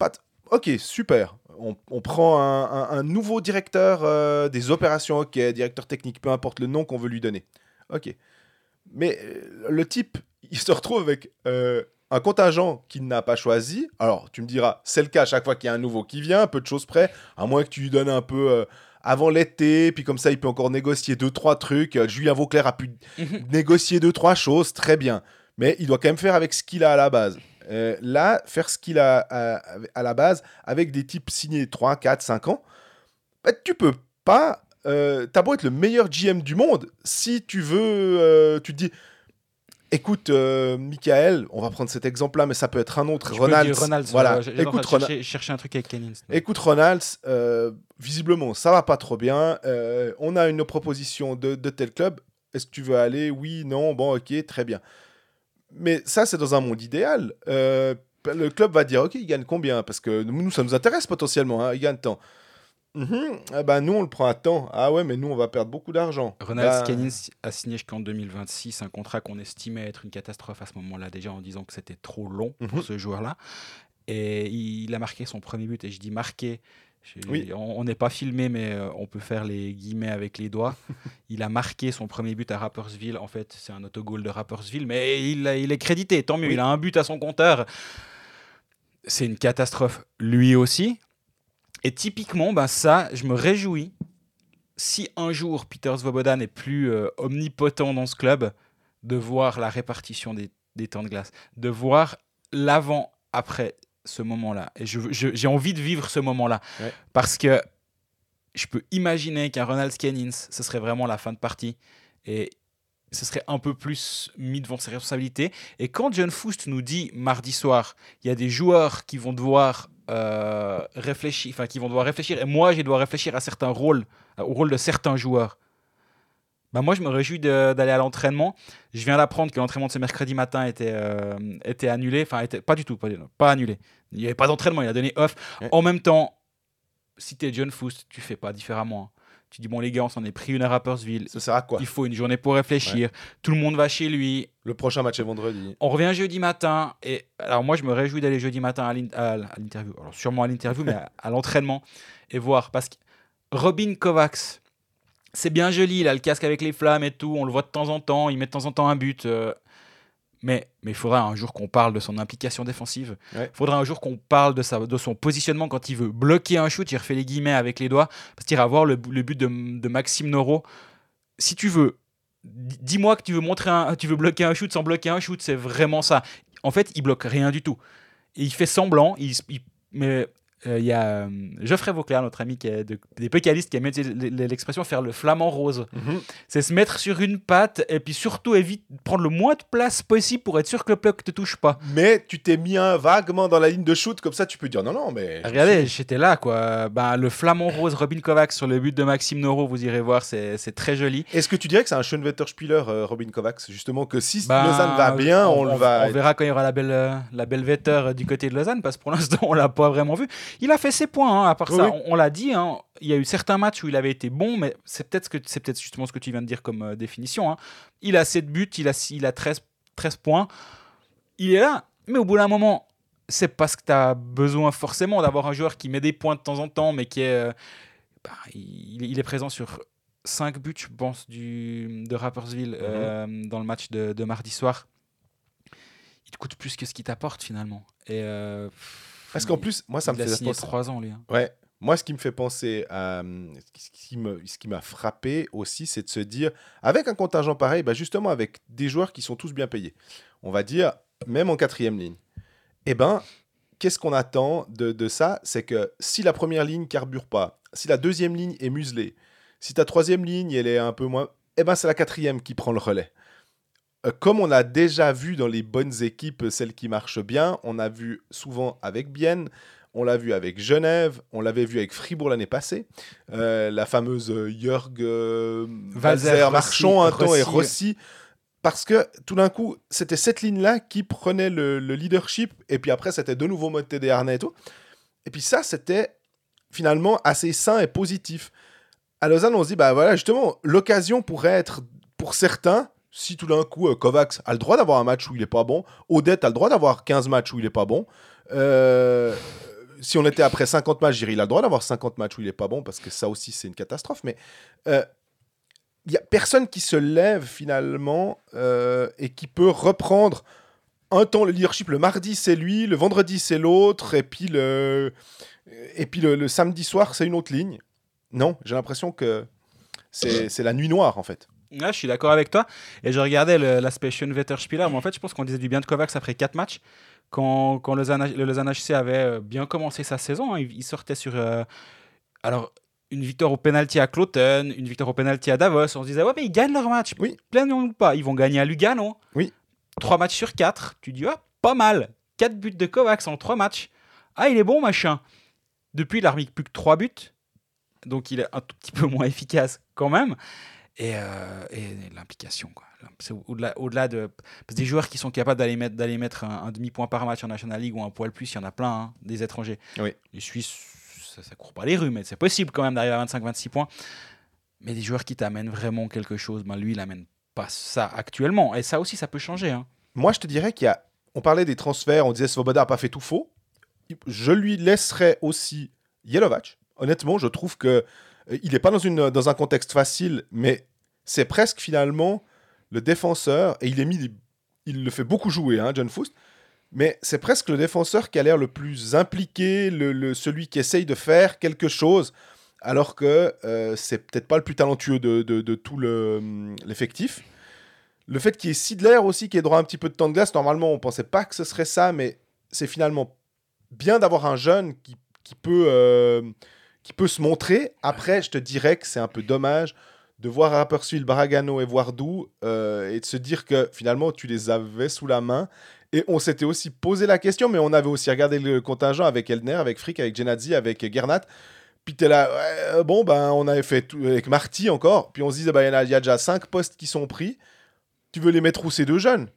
De- Ok, super. On, on prend un, un- un nouveau directeur euh, des opérations, ok, directeur technique, peu importe le nom qu'on veut lui donner. Ok. Mais euh, le type, il se retrouve avec euh, un contingent qu'il n'a pas choisi. Alors, tu me diras, c'est le cas à chaque fois qu'il y a un nouveau qui vient, peu de choses près, à moins que tu lui donnes un peu euh, avant l'été, puis comme ça, il peut encore négocier deux, trois trucs. Euh, Julien Vauclair a pu Mhm. négocier deux, trois choses, très bien. Mais il doit quand même faire avec ce qu'il a à la base. Là, faire ce qu'il a à, à la base avec des types signés 3, 4, 5 ans, bah, tu peux pas. T'as beau être le meilleur GM du monde, si tu veux, tu te dis, écoute, euh, Michael, on va prendre cet exemple-là, mais ça peut être un autre, dire Ronalds, voilà, train écoute, de Ronald. chercher, chercher un truc avec Kennings. Écoute, Ronalds, euh, visiblement, ça va pas trop bien. Euh, on a une proposition de, de tel club. Est-ce que tu veux aller? Oui, non, bon, ok, très bien. Mais ça, c'est dans un monde idéal. Euh, le club va dire, ok, il gagne combien? Parce que nous, ça nous intéresse potentiellement. hein, il gagne tant. Mhm, eh ben, nous, on le prend à temps. Ah ouais, mais nous, on va perdre beaucoup d'argent. Ronald Bah, a signé jusqu'en 2026 un contrat qu'on estimait être une catastrophe à ce moment-là, déjà en disant que c'était trop long pour Mhm. ce joueur-là. Et il a marqué son premier but, et je dis marqué. je- Oui. On n'est pas filmé, mais euh, on peut faire les guillemets avec les doigts. il a marqué son premier but à Rappersville. En fait, c'est un autogol de Rappersville, mais il, a- il est crédité, tant mieux. Oui. Il a un but à son compteur. C'est une catastrophe lui aussi. Et typiquement, ben ça, je me réjouis si un jour Peter Svoboda n'est plus euh, omnipotent dans ce club, de voir la répartition des, des temps de glace, de voir l'avant-après ce moment-là. Et j'ai envie de vivre ce moment-là. Ouais. Parce que je peux imaginer qu'un Ronald Scannins, ce serait vraiment la fin de partie. Et ce serait un peu plus mis devant ses responsabilités. Et quand John Foust nous dit mardi soir, il y a des joueurs qui vont devoir euh, réfléchir, enfin qui vont devoir réfléchir, et moi je dois réfléchir à certains rôles, euh, au rôle de certains joueurs. Bah moi je me réjouis d'aller à l'entraînement. Je viens d'apprendre que l'entraînement de ce mercredi matin était, euh, était annulé, enfin était, pas du tout, pas, pas annulé. Il n'y avait pas d'entraînement, il a donné off. Ouais. En même temps, si tu es John Foust, tu fais pas différemment. hein. Tu dis bon les gars, on s'en est pris une à Rappersville. Ça sert à quoi Il faut une journée pour réfléchir. Tout le monde va chez lui. Le prochain match est vendredi. On revient jeudi matin. Et alors, moi, je me réjouis d'aller jeudi matin à l'in- à à l'interview. Alors, sûrement à l'interview, mais à, à l'entraînement. Et voir. Parce que Robin Kovacs, c'est bien joli. Il a le casque avec les flammes et tout. On le voit de temps en temps. Il met de temps en temps un but. euh, mais mais il faudra un jour qu'on parle de son implication défensive. Il Ouais. faudra un jour qu'on parle de, sa, de son positionnement quand il veut bloquer un shoot. Il refait les guillemets avec les doigts. Parce qu'il ira voir le, le but de, de Maxime Noro. Si tu veux, di- dis-moi que tu veux montrer un, tu veux bloquer un shoot sans bloquer un shoot. C'est vraiment ça. En fait, il bloque rien du tout. Et il fait semblant. Il, s- il- mais euh, il y a euh, Geoffrey Vauclair, notre ami qui est de- des pécalistes, qui a mis l'expression faire le flamant rose. Mhm. C'est se mettre sur une patte et puis surtout évite prendre le moins de place possible pour être sûr que le puck te touche pas. Mais tu t'es mis un vaguement dans la ligne de shoot, comme ça tu peux dire non, non, mais. Regardez, j'étais là quoi. Ben, le flamant rose Robin Kovacs sur le but de Maxime Noro, vous irez voir, c'est très joli. Est-ce que tu dirais que c'est un Schönwetter-Spieler, euh, Robin Kovacs Justement, que si Ben, Lausanne va bien, on, le va. On verra quand il y aura la belle, la belle Vetter du côté de Lausanne, parce que pour l'instant, on l'a pas vraiment vu. Il a fait ses points, hein, à part Oui, ça. On, on l'a dit, hein, il y a eu certains matchs où il avait été bon, mais c'est peut-être ce peut-être justement ce que tu viens de dire comme euh, définition. hein. Il a 7 buts, il a, il a 13, 13 points. Il est là, mais au bout d'un moment, c'est parce que tu as besoin forcément d'avoir un joueur qui met des points de temps en temps, mais qui est. euh, bah, il, il est présent sur 5 buts, je pense, du, de Rappersville euh, dans le match de, de mardi soir. Il te coûte plus que ce qu'il t'apporte finalement. Et Parce qu'en plus, moi, ça me il fait penser. 3 ans, lui. hein. Ouais. Moi, ce qui me fait penser à. hum, Ce qui me- ce qui m'a frappé aussi, c'est de se dire, avec un contingent pareil, bah justement avec des joueurs qui sont tous bien payés, on va dire, même en quatrième ligne, eh ben, qu'est-ce qu'on attend de, de ça? C'est que si la première ligne carbure pas, si la deuxième ligne est muselée, si ta troisième ligne, elle est un peu moins. Eh ben, c'est la quatrième qui prend le relais. Euh, Comme on a déjà vu dans les bonnes équipes, celles qui marchent bien, on a vu souvent avec Bienne, on l'a vu avec Genève, on l'avait vu avec Fribourg l'année passée. Euh, la fameuse euh, Jörg euh, Rossi, Marchand un temps et Rossi. Parce que tout d'un coup, c'était cette ligne-là qui prenait le, le leadership, et puis après, c'était de nouveau mode TD Arnais et tout. Et puis ça, c'était finalement assez sain et positif. À Lausanne, on se dit, bah voilà, justement, l'occasion pourrait être pour certains, si tout d'un coup euh, Kovacs a le droit d'avoir un match où il est pas bon, Odette a le droit d'avoir 15 matchs où il est pas bon. Euh, si on était après 50 matchs, je dirais, il a le droit d'avoir 50 matchs où il est pas bon, parce que ça aussi, c'est une catastrophe. Mais euh, il y a personne qui se lève finalement euh, et qui peut reprendre un temps le leadership. Le mardi, c'est lui, le vendredi, c'est l'autre, et puis le, et puis le, le samedi soir, c'est une autre ligne. Non, j'ai l'impression que c'est la nuit noire, en fait. Là, je suis d'accord avec toi. Et je regardais l'aspect Schoenwetter-Spieler, mais en fait, je pense qu'on disait du bien de Kovacs après 4 matchs. Quand, quand le, Lausanne, le Lausanne HC avait euh, bien commencé sa saison, hein, il, sortait sur. euh, alors, une victoire au penalty à Cloton, une victoire au penalty à Davos. On se disait, ouais, mais ils gagnent leur match. Oui. Plaignons ou pas. Ils vont gagner à Lugano. Oui. 3 matchs sur 4. Tu dis, ah, pas mal. 4 buts de Kovacs en 3 matchs. Ah, il est bon, machin. Depuis, il a remis plus que 3 buts. Donc, il est un tout petit peu moins efficace quand même. Et, euh, et l'implication, au-delà, au-delà de. Parce que des joueurs qui sont capables d'aller mettre, d'aller mettre un, un demi-point par match en National League ou un poil plus, il y en a plein, hein, des étrangers. Oui. Les Suisses, ça, ça court pas les rues, mais c'est possible quand même d'arriver à 25-26 points. Mais des joueurs qui t'amènent vraiment quelque chose, ben lui, il amène pas ça actuellement. Et ça aussi, ça peut changer. Hein. Moi, je te dirais qu'il y a. On parlait des transferts, on disait Svoboda n'a pas fait tout faux. Je lui laisserais aussi Yelovac. Honnêtement, je trouve que il n'est pas dans, une, dans un contexte facile, mais c'est presque finalement le défenseur, et il est mis, il le fait beaucoup jouer, hein, John Foust, mais c'est presque le défenseur qui a l'air le plus impliqué, le, le- celui qui essaye de faire quelque chose, alors que euh, c'est peut-être pas le plus talentueux de, de- tout le, hum, l'effectif. Le fait qu'il y ait Sidler aussi qui ait droit à un petit peu de temps de glace, normalement on pensait pas que ce serait ça, mais c'est finalement bien d'avoir un jeune qui, qui peut, euh, qui peut se montrer. Après, je te dirais que c'est un peu dommage de voir Rapperswil, Baragano et Voardou euh, et de se dire que finalement tu les avais sous la main. Et on s'était aussi posé la question, mais on avait aussi regardé le contingent avec Elner, avec Frick, avec Genadzi, avec Gernat. Puis t'es là, ouais, bon, ben on avait fait tout, avec Marty encore. Puis on se disait, bah, il y, a- il y a déjà cinq postes qui sont pris. Tu veux les mettre où ces deux jeunes?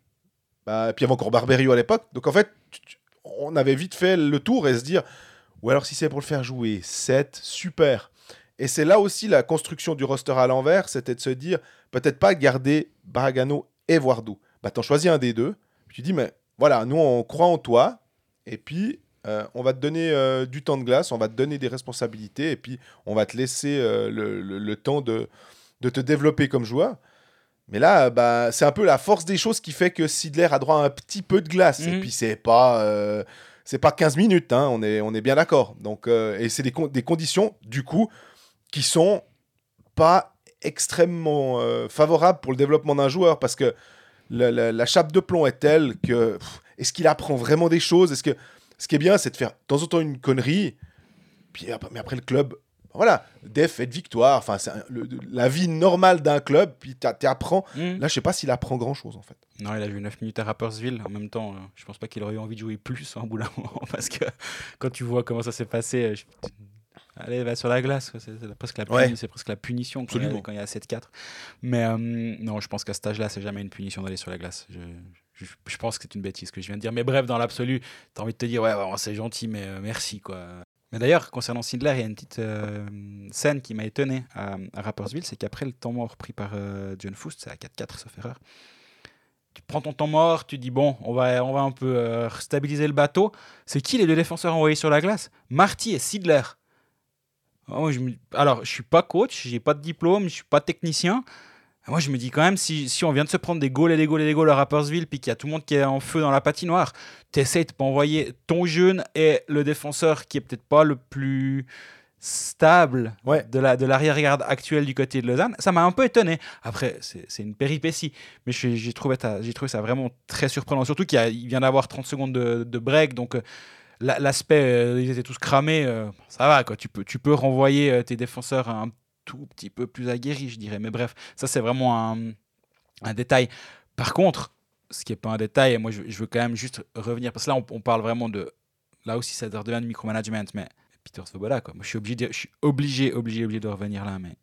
Bah, Puis il y avait encore Barberio à l'époque. Donc en fait, tu- tu- on avait vite fait le tour et se dire, ou alors si c'est pour le faire jouer 7, super. Et c'est là aussi la construction du roster à l'envers, c'était de se dire, peut-être pas garder Baragano et Voardou. Bah, t'en choisis un des deux. Puis tu dis, mais voilà, nous on croit en toi. Et puis, euh, on va te donner euh, du temps de glace, on va te donner des responsabilités. Et puis, on va te laisser euh, le, le- le temps de, de te développer comme joueur. Mais là, bah, c'est un peu la force des choses qui fait que Sidler a droit à un petit peu de glace. Et Mhm. puis, c'est pas, c'est pas 15 minutes, hein, on, est, on est bien d'accord. Donc, euh, et c'est des, des conditions, du coup, qui sont pas extrêmement euh, favorables pour le développement d'un joueur parce que la, chape de plomb est telle que est-ce qu'il apprend vraiment des choses? Est-ce que ce qui est bien, c'est de faire de temps en temps une connerie, puis mais après le club, voilà, de victoire. Enfin, c'est la vie normale d'un club. Puis tu apprends. Hmm. Là, je sais pas s'il apprend grand chose en fait. Non, il a joué 9 minutes à Rappersville. En même temps, euh, je pense pas qu'il aurait eu envie de jouer plus en bout d'un moment. Parce que quand tu vois comment ça s'est passé, euh, je- allez, va sur la glace. C'est presque, Ouais. presque la punition quand il y a- Absolument. quand il y a 7-4. Mais euh, non, je pense qu'à cet âge-là, c'est jamais une punition d'aller sur la glace. Je, je, je pense que c'est une bêtise ce que je viens de dire. Mais bref, dans l'absolu, tu as envie de te dire, ouais, ouais, c'est gentil, mais euh, merci. quoi. D'ailleurs, concernant Sindler, il y a une petite euh, scène qui m'a étonné à, Rappersville, c'est qu'après le temps mort pris par euh, John Foust, c'est à 4-4 sauf erreur, tu prends ton temps mort, tu dis bon, on va, on va un peu euh, stabiliser le bateau. C'est qui les deux défenseurs envoyés sur la glace? Marty et Sidler. Ah, moi, je me- Alors, je suis pas coach, j'ai pas de diplôme, je suis pas technicien. Moi, je me dis quand même, si, si on vient de se prendre des goals et des goals et des goals à Rappersville, puis qu'il y a tout le monde qui est en feu dans la patinoire, t'essayes de pas envoyer ton jeune et le défenseur qui est peut-être pas le plus stable Ouais. de la de l'arrière-garde actuelle du côté de Lausanne. Ça m'a un peu étonné. Après, c'est une péripétie, mais j'ai trouvé, trouvé ça vraiment très surprenant. Surtout qu'il vient d'avoir 30 secondes de, de break, donc euh, la- l'aspect, euh, ils étaient tous cramés, euh, ça va, quoi. Tu peux, tu peux renvoyer euh, tes défenseurs un tout petit peu plus aguerris, je dirais. Mais bref, ça, c'est vraiment un, un détail. Par contre, ce qui n'est pas un détail, et moi, je, veux quand même juste revenir, parce que là, on, parle vraiment de. Là aussi, ça devient du micromanagement, mais Peter Svoboda, quoi. Moi, je suis obligé, je suis obligé, obligé, obligé de revenir là, mais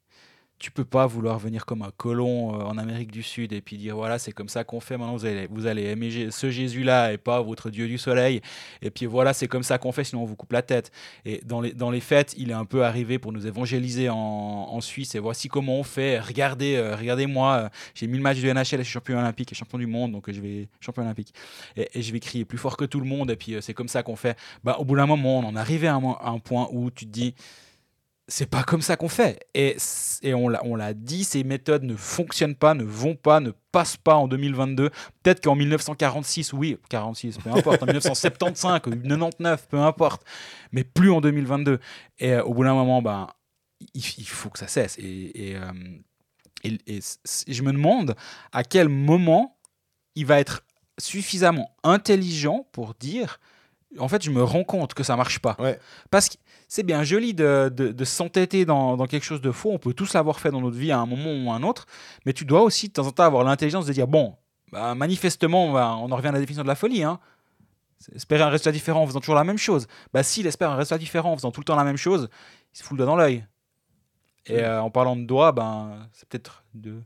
tu peux pas vouloir venir comme un colon euh, en Amérique du Sud et puis dire voilà c'est comme ça qu'on fait maintenant vous allez vous allez aimer ce Jésus là et pas votre Dieu du soleil. Et puis voilà c'est comme ça qu'on fait sinon on vous coupe la tête. Et dans les dans les fêtes il est un peu arrivé pour nous évangéliser en, en Suisse et voici comment on fait. Regardez euh, regardez moi euh, j'ai mis le match de NHL je suis champion olympique et champion du monde donc je vais champion olympique. Et, je vais crier plus fort que tout le monde et puis c'est comme ça qu'on fait. Bah, au bout d'un moment on en arrivé à un, à un point où tu te dis c'est pas comme ça qu'on fait. Et, et on l'a dit, ces méthodes ne fonctionnent pas, ne vont pas, ne passent pas en 2022. Peut-être qu'en 1946, oui, 46, peu importe, en 1975, 99, peu importe, mais plus en 2022. Et euh, au bout d'un moment, ben, il, faut que ça cesse. Et, euh, et, et, je me demande à quel moment il va être suffisamment intelligent pour dire en fait, je me rends compte que ça marche pas. Parce que c'est bien joli de, de, s'entêter dans, dans, quelque chose de faux. On peut tous l'avoir fait dans notre vie à un moment ou à un autre. Mais tu dois aussi de temps en temps avoir l'intelligence de dire bon, bah, manifestement, on, en revient à la définition de la folie. Hein. Espérer un résultat différent en faisant toujours la même chose. Bah, s'il espère un résultat différent en faisant tout le temps la même chose, il se fout le doigt dans l'œil. Et euh, en parlant de doigts, ben, c'est peut-être de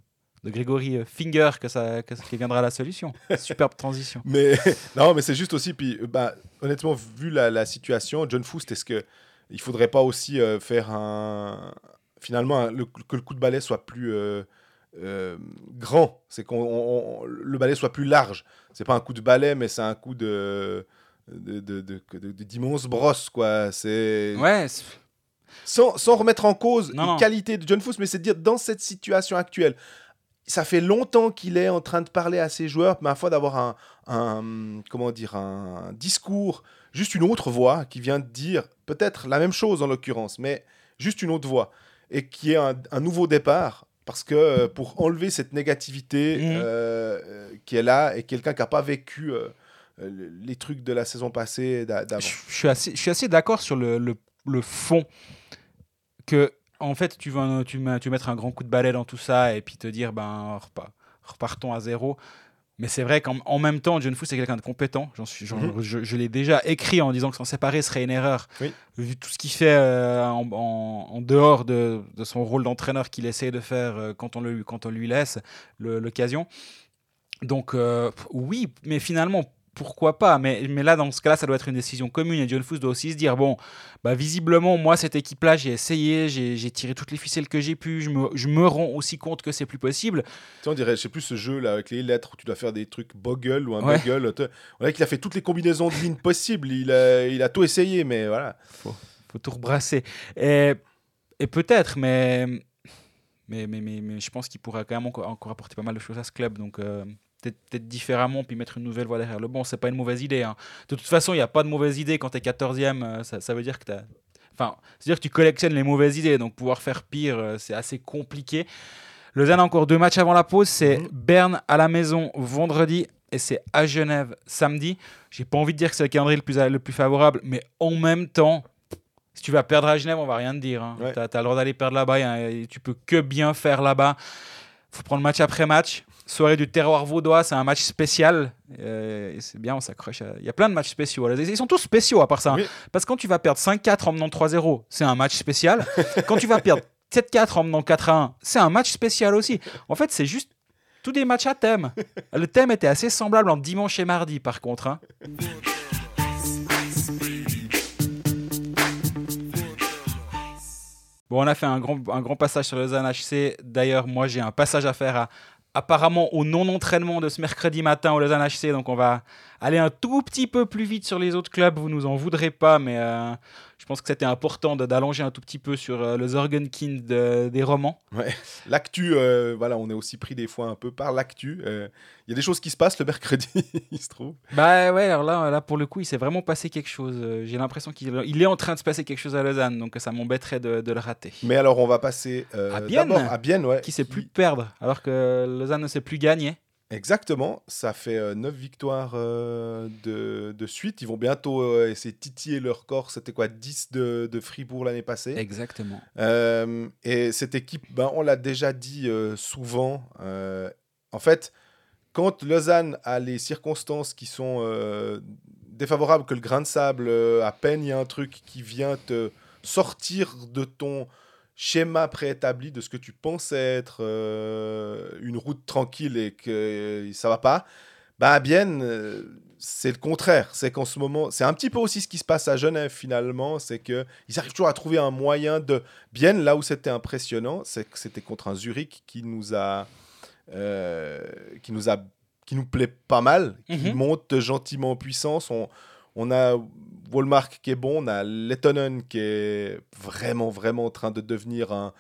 de Grégory Finger que ça que, viendra la solution. Superbe transition. Mais non, mais c'est juste aussi puis bah, honnêtement vu la, la situation, John Foust, est-ce que il faudrait pas aussi euh, faire un finalement le, que le coup de balai soit plus euh, euh, grand, c'est qu'on le balai soit plus large. C'est pas un coup de balai, mais c'est un coup de de, de, de, d'immense brosse quoi. C'est ouais. Sans, sans, remettre en cause les qualités de John Foust, mais c'est dire dans cette situation actuelle, ça fait longtemps qu'il est en train de parler à ses joueurs, ma foi, d'avoir un, un, comment dire, un discours, juste une autre voix qui vient de dire peut-être la même chose en l'occurrence, mais juste une autre voix, et qui est un, nouveau départ, parce que euh, pour enlever cette négativité mmh. euh, qui est là, et quelqu'un qui n'a pas vécu euh, les trucs de la saison passée d'avant. Je, suis assez, je suis assez d'accord sur le, le, le fond que en fait, tu veux, tu, tu mettre un grand coup de balai dans tout ça et puis te dire, ben, repartons à zéro. Mais c'est vrai qu'en même temps, John Foo, c'est quelqu'un de compétent. J'en suis, mhm. Je, l'ai déjà écrit en disant que s'en séparer serait une erreur. Vu tout ce qu'il fait euh, en, dehors de, son rôle d'entraîneur qu'il essaie de faire euh, quand, on le, quand on lui laisse l'occasion. Donc, euh, oui, mais finalement, pourquoi pas mais, mais là, dans ce cas-là, ça doit être une décision commune. Et John Foos doit aussi se dire bon, bah, visiblement, moi, cette équipe-là, j'ai essayé, j'ai tiré toutes les ficelles que j'ai pu. Je me, je me rends aussi compte que c'est plus possible. Tu on dirait, je sais plus, ce jeu-là avec les lettres où tu dois faire des trucs boggle ou un ouais. On dirait qu'il a fait toutes les combinaisons de lignes possibles. Il a, il a tout essayé, mais voilà. Faut, faut tout rebrasser. Et, et peut-être, mais, mais, mais, mais, je pense qu'il pourrait quand même encore, encore, apporter pas mal de choses à ce club. Donc. Euh, peut-être différemment, puis mettre une nouvelle voix derrière le bon, c'est pas une mauvaise idée. Hein. De toute façon, il n'y a pas de mauvaise idée quand tu es 14e. Ça, ça, veut dire que tu Enfin, c'est-à-dire que tu collectionnes les mauvaises idées, donc pouvoir faire pire, euh, c'est assez compliqué. Lausanne a encore deux matchs avant la pause. C'est mhm. Berne à la maison vendredi et c'est à Genève samedi. J'ai pas envie de dire que c'est le calendrier le plus, le plus favorable, mais en même temps, si tu vas perdre à Genève, on va rien te dire. Hein. Tu as, le droit d'aller perdre là-bas hein, tu peux que bien faire là-bas. faut prendre match après match soirée du terroir vaudois, c'est un match spécial. Euh, c'est bien, on s'accroche. Il y a plein de matchs spéciaux. Ils sont tous spéciaux à part ça. Hein. Parce que quand tu vas perdre 5-4 en menant 3-0, c'est un match spécial. quand tu vas perdre 7-4 en menant 4-1, c'est un match spécial aussi. En fait, c'est juste tous des matchs à thème. Le thème était assez semblable en dimanche et mardi, par contre. Hein. Bon, on a fait un grand, un grand passage sur le ZNHC. D'ailleurs, moi, j'ai un passage à faire à, apparemment au non-entraînement de ce mercredi matin au Lausanne HC. Donc on va aller un tout petit peu plus vite sur les autres clubs. Vous nous en voudrez pas, mais euh, je pense que c'était important d'allonger un tout petit peu sur euh, le Zorgenkind des romans. Ouais. L'actu, euh, voilà, on est aussi pris des fois un peu par l'actu. Il y a des choses qui se passent le mercredi, il se trouve. Bah ouais, alors là, là pour le coup, il s'est vraiment passé quelque chose. J'ai l'impression qu'il il est en train de se passer quelque chose à Lausanne, donc ça m'embêterait de, de, le rater. Mais alors on va passer à Bienne, à Bienne ouais. qui sait plus perdre, alors que Lausanne ne sait plus gagner. Exactement, ça fait euh, 9 victoires euh, de, de, suite. Ils vont bientôt euh, essayer de titiller leur corps. C'était quoi 10 de, de Fribourg l'année passée? Exactement. Euh, et cette équipe, ben, on l'a déjà dit souvent. en fait, quand Lausanne a les circonstances qui sont défavorables, que le grain de sable, à peine il y a un truc qui vient te sortir de ton schéma préétabli de ce que tu penses être euh, une route tranquille et que ça va pas, bah bien, euh, c'est le contraire. C'est qu'en ce moment, c'est un petit peu aussi ce qui se passe à Genève finalement, c'est que ils arrivent toujours à trouver un moyen de bien là où c'était impressionnant, c'est que c'était contre un Zurich qui nous a euh, qui nous a qui nous plaît pas mal, qui Mhm. monte gentiment en puissance. On, on a Walmark qui est bon, on a Lettonen qui est vraiment, vraiment en train de devenir un,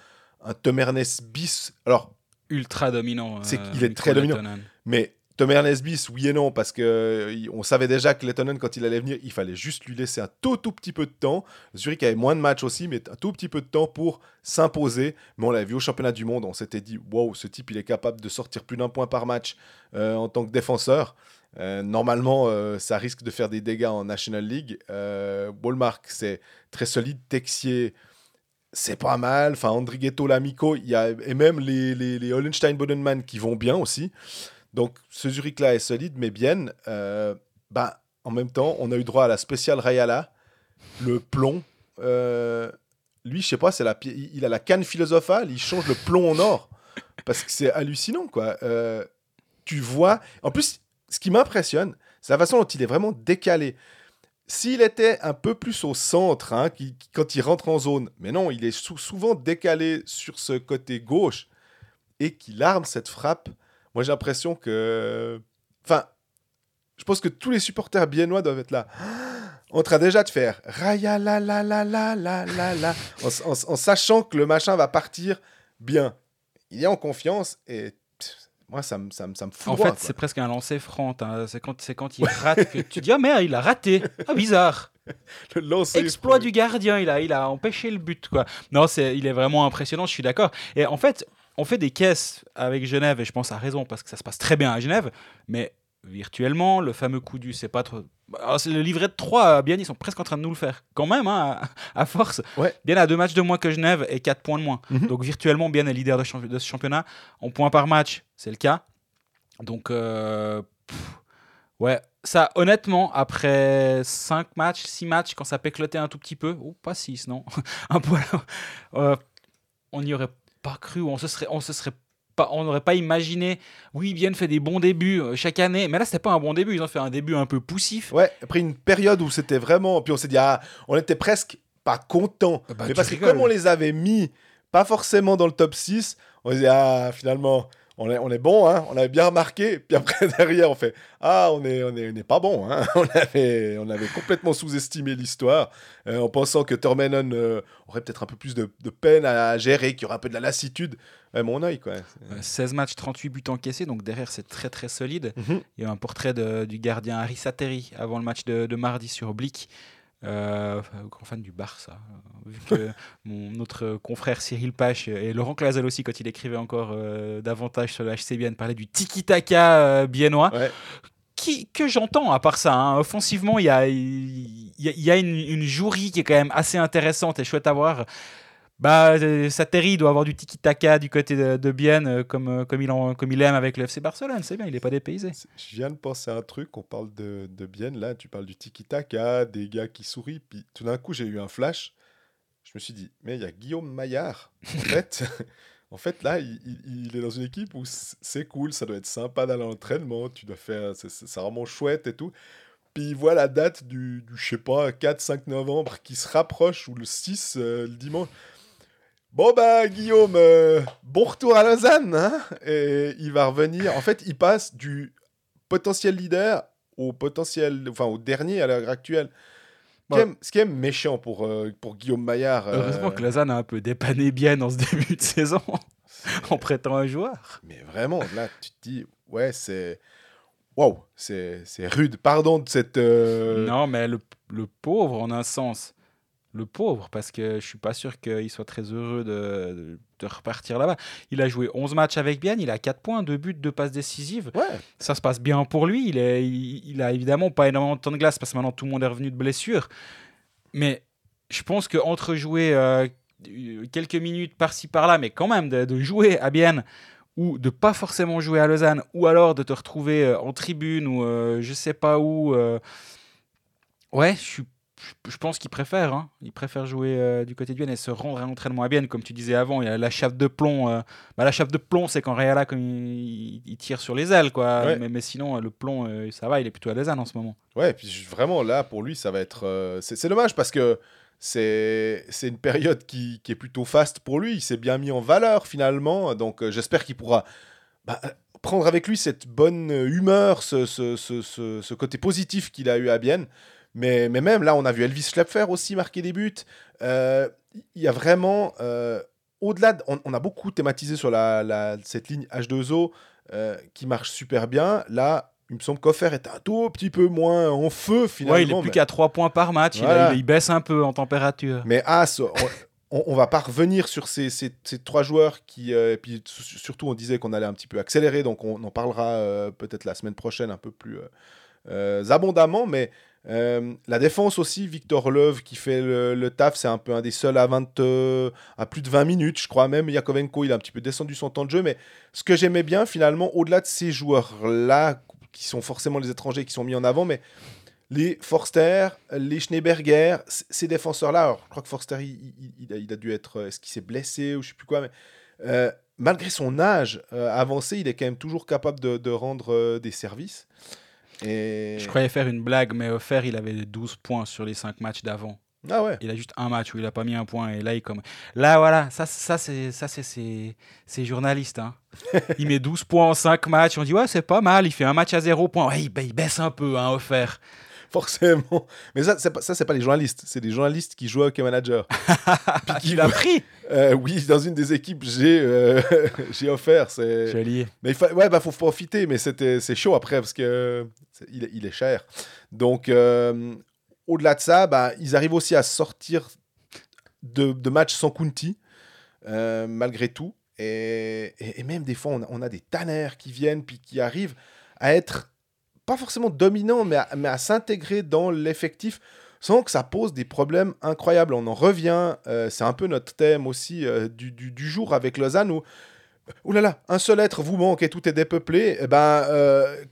un Tom Ernest bis. Alors, Ultra dominant. Euh, qu'il est très dominant. Mais Tom Ernest bis, oui et non, parce que euh, il- on savait déjà que Lettonen, quand il allait venir, il fallait juste lui laisser un tout, tout petit peu de temps. Zurich avait moins de matchs aussi, mais un tout petit peu de temps pour s'imposer. Mais on l'avait vu au championnat du monde, on s'était dit, wow, ce type, il est capable de sortir plus d'un point par match euh, en tant que défenseur. Euh, normalement, euh, ça risque de faire des dégâts en National League. Euh, Ballmark, c'est très solide. Texier, c'est pas mal. Enfin, Andrighetto, Lamico, y a, et même les, les, les Hollenstein-Bodenman qui vont bien aussi. Donc, ce Zurich-là est solide, mais bien. Euh, bah, en même temps, on a eu droit à la spéciale Rayala, le plomb. Lui, je sais pas, c'est la, il a la canne philosophale, il change le plomb en or. Parce que c'est hallucinant, quoi. Tu vois. En plus, ce qui m'impressionne, c'est la façon dont il est vraiment décalé. S'il était un peu plus au centre, hein, quand il rentre en zone, mais non, il est sou- souvent décalé sur ce côté gauche et qu'il arme cette frappe. Moi, j'ai l'impression que. Enfin, je pense que tous les supporters biennois doivent être là. En train déjà de faire Raya la la la la la la la en, sachant que le machin va partir bien. Il est en confiance et moi ça me ça me ça me fout En droit, fait, c'est presque un lancer franc. hein. C'est quand, c'est quand il rate que tu dis Ah merde, il a raté. Ah, bizarre. le lancer Exploit du gardien. Il a, il a empêché le but. Quoi. Non, c'est, il est vraiment impressionnant. Je suis d'accord. Et en fait, on fait des caisses avec Genève, et je pense à raison, parce que ça se passe très bien à Genève. Mais virtuellement, le fameux coup du, c'est pas trop. Alors, c'est le livret de 3, bien, ils sont presque en train de nous le faire. Quand même, hein, à, à force. Ouais. Bien a deux matchs de moins que Genève et 4 points de moins. Mhm. Donc virtuellement, bien est leader de, de ce championnat. En points par match, c'est le cas. Donc, euh, pff, ouais, ça, honnêtement, après 5 matchs, 6 matchs, quand ça péclotait un tout petit peu, ou pas 6, non, un peu, euh, on n'y aurait pas cru, on se serait, on se serait pas, on n'aurait pas imaginé, oui, bien fait des bons débuts euh, chaque année, mais là, c'était pas un bon début, ils ont fait un début un peu poussif. Ouais, après une période où c'était vraiment. Puis on s'est dit, ah, on était presque pas content. Ah bah, mais parce que comme on les avait mis, pas forcément dans le top 6, on se dit, ah, finalement, on est, on est bon, hein, on avait bien remarqué. Puis après, derrière, on fait, ah, on est, on est, on est pas bon. Hein. On, avait, on avait complètement sous-estimé l'histoire euh, en pensant que Tormenon euh, aurait peut-être un peu plus de, de peine à gérer, qu'il y aurait un peu de la lassitude. Ouais, mon œil, quoi. Euh, 16 matchs, 38 buts encaissés, donc derrière, c'est très très solide. Mhm. Il y a un portrait de- du gardien Harry Sateri avant le match de, de mardi sur Oblique. Euh, grand fan du Barça, euh, vu que mon autre confrère Cyril Pache et Laurent Clazel aussi, quand il écrivait encore euh, davantage sur le HCBN, parlait du tiki-taka euh, biennois, Ouais. qui, que j'entends à part ça. hein. Offensivement, il y a, il y a, il y a une, une jouerie qui est quand même assez intéressante et chouette à voir. Bah, euh, Sateri doit avoir du tiki-taka du côté de, de Bienne, euh, comme, euh, comme, il en- comme il aime avec le FC Barcelone. C'est bien, il n'est pas dépaysé. Je viens de penser à un truc, on parle de, de Bienne, là, tu parles du tiki-taka, des gars qui sourient, puis tout d'un coup j'ai eu un flash, je me suis dit, mais il y a Guillaume Maillard, en fait, en fait là, il, il- il est dans une équipe où c'est cool, ça doit être sympa d'aller à l'entraînement, tu dois faire, c'est- vraiment chouette et tout, puis il voit la date du, du, je sais pas, 4-5 novembre qui se rapproche, ou le 6, euh, le dimanche, Bon bah Guillaume, euh, bon retour à Lausanne, hein et il va revenir. En fait, il passe du potentiel leader au potentiel, enfin au dernier à l'heure actuelle. Ce qui Ouais. est- Ce qui est méchant pour, euh, pour Guillaume Maillard. euh, Heureusement que Lausanne a un peu dépanné bien dans ce début de saison en prêtant un joueur. Mais vraiment, là, tu te dis, ouais, c'est. Waouh, c'est c'est rude. Pardon de cette. Non, mais le, le pauvre en un sens. Le pauvre, parce que je suis pas sûr qu'il soit très heureux de, de- repartir là-bas. Il a joué 11 matchs avec Bienne, il a 4 points, 2 buts, 2 passes décisives. Ouais, Ça se passe bien pour lui. Il, est, il, il a évidemment pas énormément de temps de glace parce que maintenant tout le monde est revenu de blessure. Mais je pense qu'entre jouer euh, quelques minutes par-ci par-là, mais quand même de, de jouer à Bienne ou de pas forcément jouer à Lausanne, ou alors de te retrouver euh, en tribune ou euh, je sais pas où. euh, Ouais, je suis je- pense qu'il préfère. hein. Il préfère jouer euh, du côté de Vienne et se rendre à l'entraînement à Vienne, comme tu disais avant. Il y a la chape de plomb. euh, bah, la chape de plomb, c'est quand Reala, comme il, il tire sur les ailes, quoi. Ouais. Mais, mais sinon, euh, le plomb, euh, ça va. Il est plutôt à Lausanne en ce moment. Ouais, et puis vraiment là, pour lui, ça va être. c'est dommage parce que c'est une période qui, qui est plutôt faste pour lui. Il s'est bien mis en valeur finalement. Donc j'espère qu'il pourra bah, prendre avec lui cette bonne humeur, ce, ce, ce, ce- ce côté positif qu'il a eu à Bienne. Mais, mais même là, on a vu Elvis Schlepfer aussi marquer des buts. Euh, Il y a vraiment. euh, au-delà, de- on, on a beaucoup thématisé sur la, la- cette ligne H2O euh, qui marche super bien. Là, il me semble qu'Offer est un tout petit peu moins en feu finalement. Ouais, il est plus mais- qu'à 3 points par match. il a- baisse un peu en température. mais As, on, on, va pas revenir sur ces, ces- ces trois joueurs qui. euh, et puis surtout, on disait qu'on allait un petit peu accélérer, donc on en parlera euh, peut-être la semaine prochaine un peu plus euh, abondamment. Mais euh, la défense aussi, Victor Love qui fait le, taf, c'est un peu un des seuls à, 20, euh, à plus de 20 minutes, je crois même. Yakovenko, il a un petit peu descendu son temps de jeu, mais ce que j'aimais bien finalement, au-delà de ces joueurs-là, qui sont forcément les étrangers qui sont mis en avant, mais les Forster, les Schneeberger, ces défenseurs-là, alors je crois que Forster, il, a, dû être, euh, est-ce qu'il s'est blessé ou je sais plus quoi, mais malgré son âge avancé, il est quand même toujours capable de, rendre des services. Et... Je croyais faire une blague, mais Offer, il avait 12 points sur les 5 matchs d'avant. Ah ouais. Il a juste un match où il a pas mis un point et là il comme là voilà ça ça c'est ça c'est c'est journaliste hein. il met 12 points en 5 matchs on dit ouais c'est pas mal il fait un match à 0 points ouais, il baisse un peu hein offert Forcément. Mais ça, c'est pas, ça, c'est pas les journalistes. C'est des journalistes qui jouent hockey manager. Puis qui il a pris Euh, oui, dans une des équipes, j'ai euh, j'ai offert. C'est... joli Mais il fa... ouais, bah, faut profiter, mais c'était, c'est chaud après parce que c'est- il, est- il est cher. Donc, euh, au-delà de ça, bah, ils arrivent aussi à sortir de, de matchs sans Kunti, malgré tout. Et, et- et même des fois, on a, on a des Tanner qui viennent puis qui arrivent à être pas forcément dominants, mais à, mais à s'intégrer dans l'effectif sans que ça pose des problèmes incroyables. On en revient, euh, c'est un peu notre thème aussi euh, du, du- jour avec Lausanne où là là, un seul être vous manque et tout est dépeuplé. Eh ben, euh,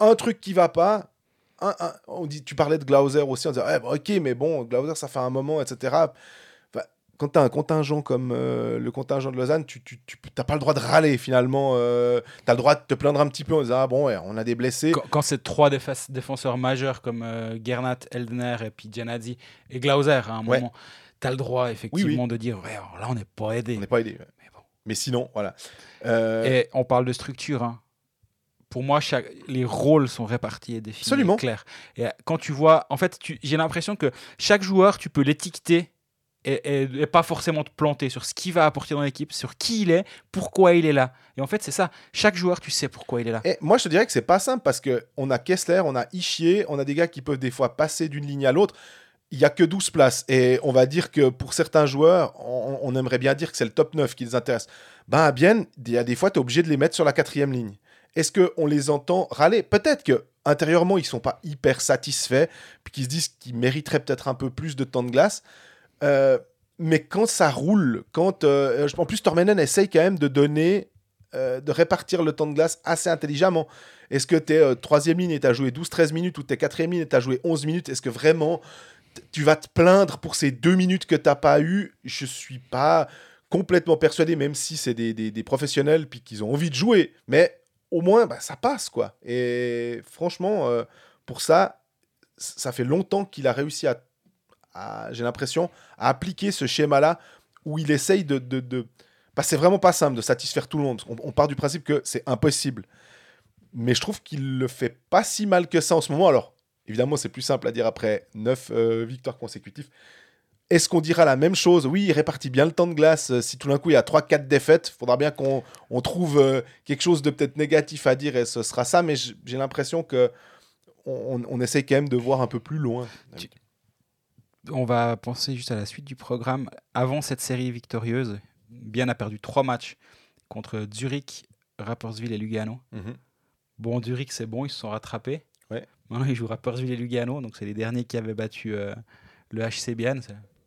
un truc qui va pas. un- on dit, tu parlais de Glauser aussi, on disait, eh ok, mais bon, Glauser, ça fait un moment, etc. Quand tu as un contingent comme euh, le contingent de Lausanne, tu n'as pas le droit de râler finalement. tu as le droit de te plaindre un petit peu en disant, ah bon, ouais, on a des blessés. quand, quand c'est trois défenseurs majeurs comme euh, Gernat Eldner et puis Gianazzi et Glauser à un Ouais. moment t'as le droit effectivement de dire ouais là on n'est pas aidé On n'est pas aidé. ouais. mais bon Mais sinon, voilà. Euh, Et on parle de structure. hein. Pour moi, chaque, les rôles sont répartis et définis. Absolument. Et euh, quand tu vois, en fait, tu- j'ai l'impression que chaque joueur, tu peux l'étiqueter et, pas forcément te planter sur ce qu'il va apporter dans l'équipe, sur qui il est, pourquoi il est là. Et en fait, c'est ça. Chaque joueur, tu sais pourquoi il est là. Et moi, je te dirais que c'est pas simple parce que on a Kessler, on a Ischier, on a des gars qui peuvent des fois passer d'une ligne à l'autre. Il y a que 12 places. Et on va dire que pour certains joueurs, on, on aimerait bien dire que c'est le top 9 qui les intéresse. Ben, à bien, il y a des fois, tu es obligé de les mettre sur la quatrième ligne. Est-ce qu'on les entend râler? Peut-être que intérieurement, ils sont pas hyper satisfaits, puis qu'ils se disent qu'ils mériteraient peut-être un peu plus de temps de glace. Euh, mais quand ça roule, quand. euh, en plus, Tormenen essaye quand même de donner euh, de répartir le temps de glace assez intelligemment. Est-ce que tu es troisième ligne et tu as joué 12-13 minutes ou tu es quatrième ligne et tu as joué 11 minutes Est-ce que vraiment tu vas te plaindre pour ces deux minutes que tu n'as pas eu Je suis pas complètement persuadé, même si c'est des, des- des professionnels puis qu'ils ont envie de jouer. Mais au moins, bah, ça passe, quoi. Et franchement, euh, pour ça, ça fait longtemps qu'il a réussi à- j'ai l'impression, à appliquer ce schéma-là où il essaye de... de, que c'est vraiment pas simple de satisfaire tout le monde. On, part du principe que c'est impossible. Mais je trouve qu'il le fait pas si mal que ça en ce moment. Alors, évidemment, c'est plus simple à dire après 9 victoires consécutives. Est-ce qu'on dira la même chose? Oui, il répartit bien le temps de glace. Euh, Si tout d'un coup il y a 3-4 défaites, il faudra bien qu'on on trouve euh, quelque chose de peut-être négatif à dire et ce sera ça. Mais j'ai l'impression que on, essaye quand même de voir un peu plus loin. On va penser juste à la suite du programme. Avant cette série victorieuse, Bien a perdu trois matchs contre Zurich, Rapperswil et Lugano. Mhm. Bon, Zurich, c'est bon, ils se sont rattrapés. Ouais. Maintenant, ils jouent Rapperswil et Lugano, donc c'est les derniers qui avaient battu euh, le HC un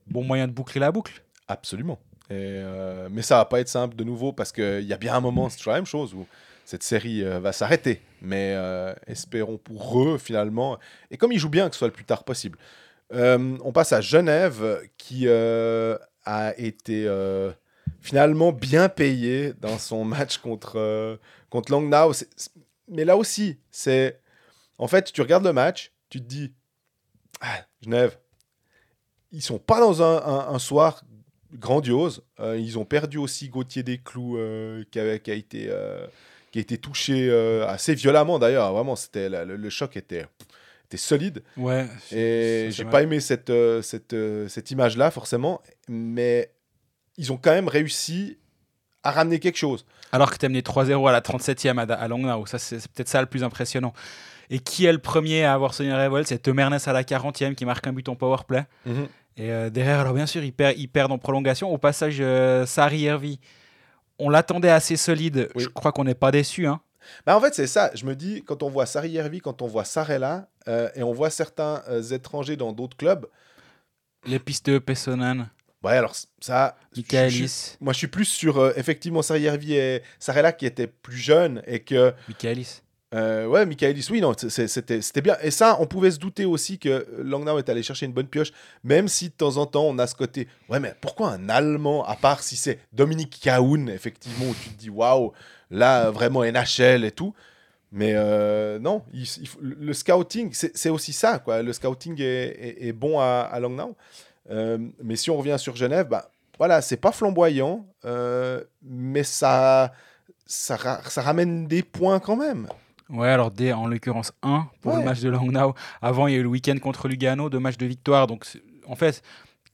bon moyen de boucler la boucle. Absolument. Et, euh, mais ça va pas être simple de nouveau parce qu'il y a bien un moment, c'est toujours la même chose, où cette série euh, va s'arrêter. Mais espérons pour eux, finalement. Et comme ils jouent bien, que ce soit le plus tard possible. Euh, on passe à Genève, qui euh, a été euh, finalement bien payé dans son match contre, contre Langnau. Mais là aussi, c'est. En fait, tu regardes le match, tu te dis Ah, Genève, ils sont pas dans un, soir grandiose. Ils ont perdu aussi Gauthier Desclous, qui, qui a été. qui a été touché assez violemment d'ailleurs. Vraiment, c'était le choc était, était solide. Ouais. Et j'ai pas aimé cette, euh, cette, euh, cette image-là, forcément. Mais ils ont quand même réussi à ramener quelque chose. Alors que tu mené 3-0 à la 37e à, à. Ça, c'est peut-être ça le plus impressionnant. Et qui est le premier à avoir sonné la révolte C'est Tom Ernest à la 40e qui marque un but en powerplay. Et euh, derrière, alors bien sûr, ils perdent, ils perdent en prolongation. Au passage, Sari Hervi, on l'attendait assez solide. Oui. Je crois qu'on n'est pas déçu. Hein. Bah, en fait, c'est ça. Je me dis, quand on voit Sari Järvi, quand on voit Sarella, euh, et on voit certains euh, étrangers dans d'autres clubs, Les pistes Pessonen, ouais, alors ça. Michaelis. Moi, je suis plus sur, euh, effectivement, Sari Järvi et Sarella qui étaient plus jeunes et que. Michaelis. Euh, ouais, Michaelis, oui, non, c'était bien. Et ça, on pouvait se douter aussi que Langnau est allé chercher une bonne pioche, même si de temps en temps, on a ce côté. Ouais, mais pourquoi un Allemand, à part si c'est Dominique Kaoun, effectivement, où tu te dis, waouh, là, vraiment NHL et tout. Mais euh, non, il- il faut- le scouting, c'est aussi ça, quoi. Le scouting est, est- est bon à, à Langnau. Euh, mais si on revient sur Genève, bah, voilà, c'est pas flamboyant, euh, mais ça, ça, ra- ça ramène des points quand même. Ouais, alors D en l'occurrence 1 pour Ouais. le match de Langnau. Avant, il y a eu le week-end contre Lugano, deux matchs de victoire. Donc, en fait,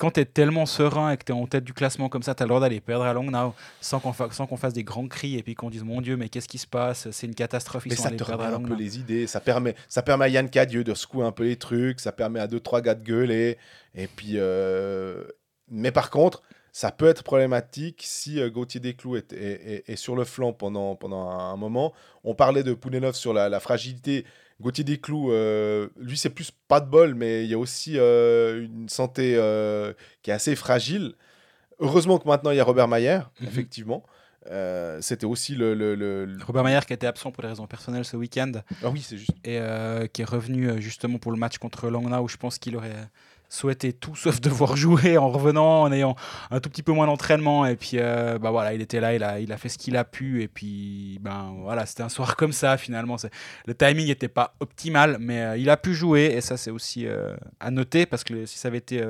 quand tu es tellement serein et que tu es en tête du classement comme ça, tu as le droit d'aller perdre à sans qu'on fa- sans qu'on fasse des grands cris et puis qu'on dise Mon Dieu, mais qu'est-ce qui se passe? C'est une catastrophe. Ils Mais sont ça te perdre un peu les idées. Ça permet, ça permet à Yann Cadieux de secouer un peu les trucs. Ça permet à deux, trois gars de gueuler. Et puis, euh, mais par contre, ça peut être problématique si euh, Gauthier Desclous est, est, est- est sur le flanc pendant, pendant un moment. On parlait de Poulenov sur la, la fragilité. Gauthier Desclous, euh, lui, c'est plus pas de bol, mais il y a aussi euh, une santé euh, qui est assez fragile. Heureusement que maintenant, il y a Robert Mayer, Mhm. effectivement. C'était aussi le, le- le- le- Robert Mayer qui était absent pour des raisons personnelles ce week-end Ah oui, c'est juste. et qui est revenu justement pour le match contre Langnau où je pense qu'il aurait souhaité tout sauf devoir jouer en revenant, en ayant un tout petit peu moins d'entraînement et puis euh, bah voilà il était là, il a, il a fait ce qu'il a pu et puis ben voilà c'était un soir comme ça finalement. Le timing n'était pas optimal mais euh, il a pu jouer et ça c'est aussi euh, à noter parce que si ça avait été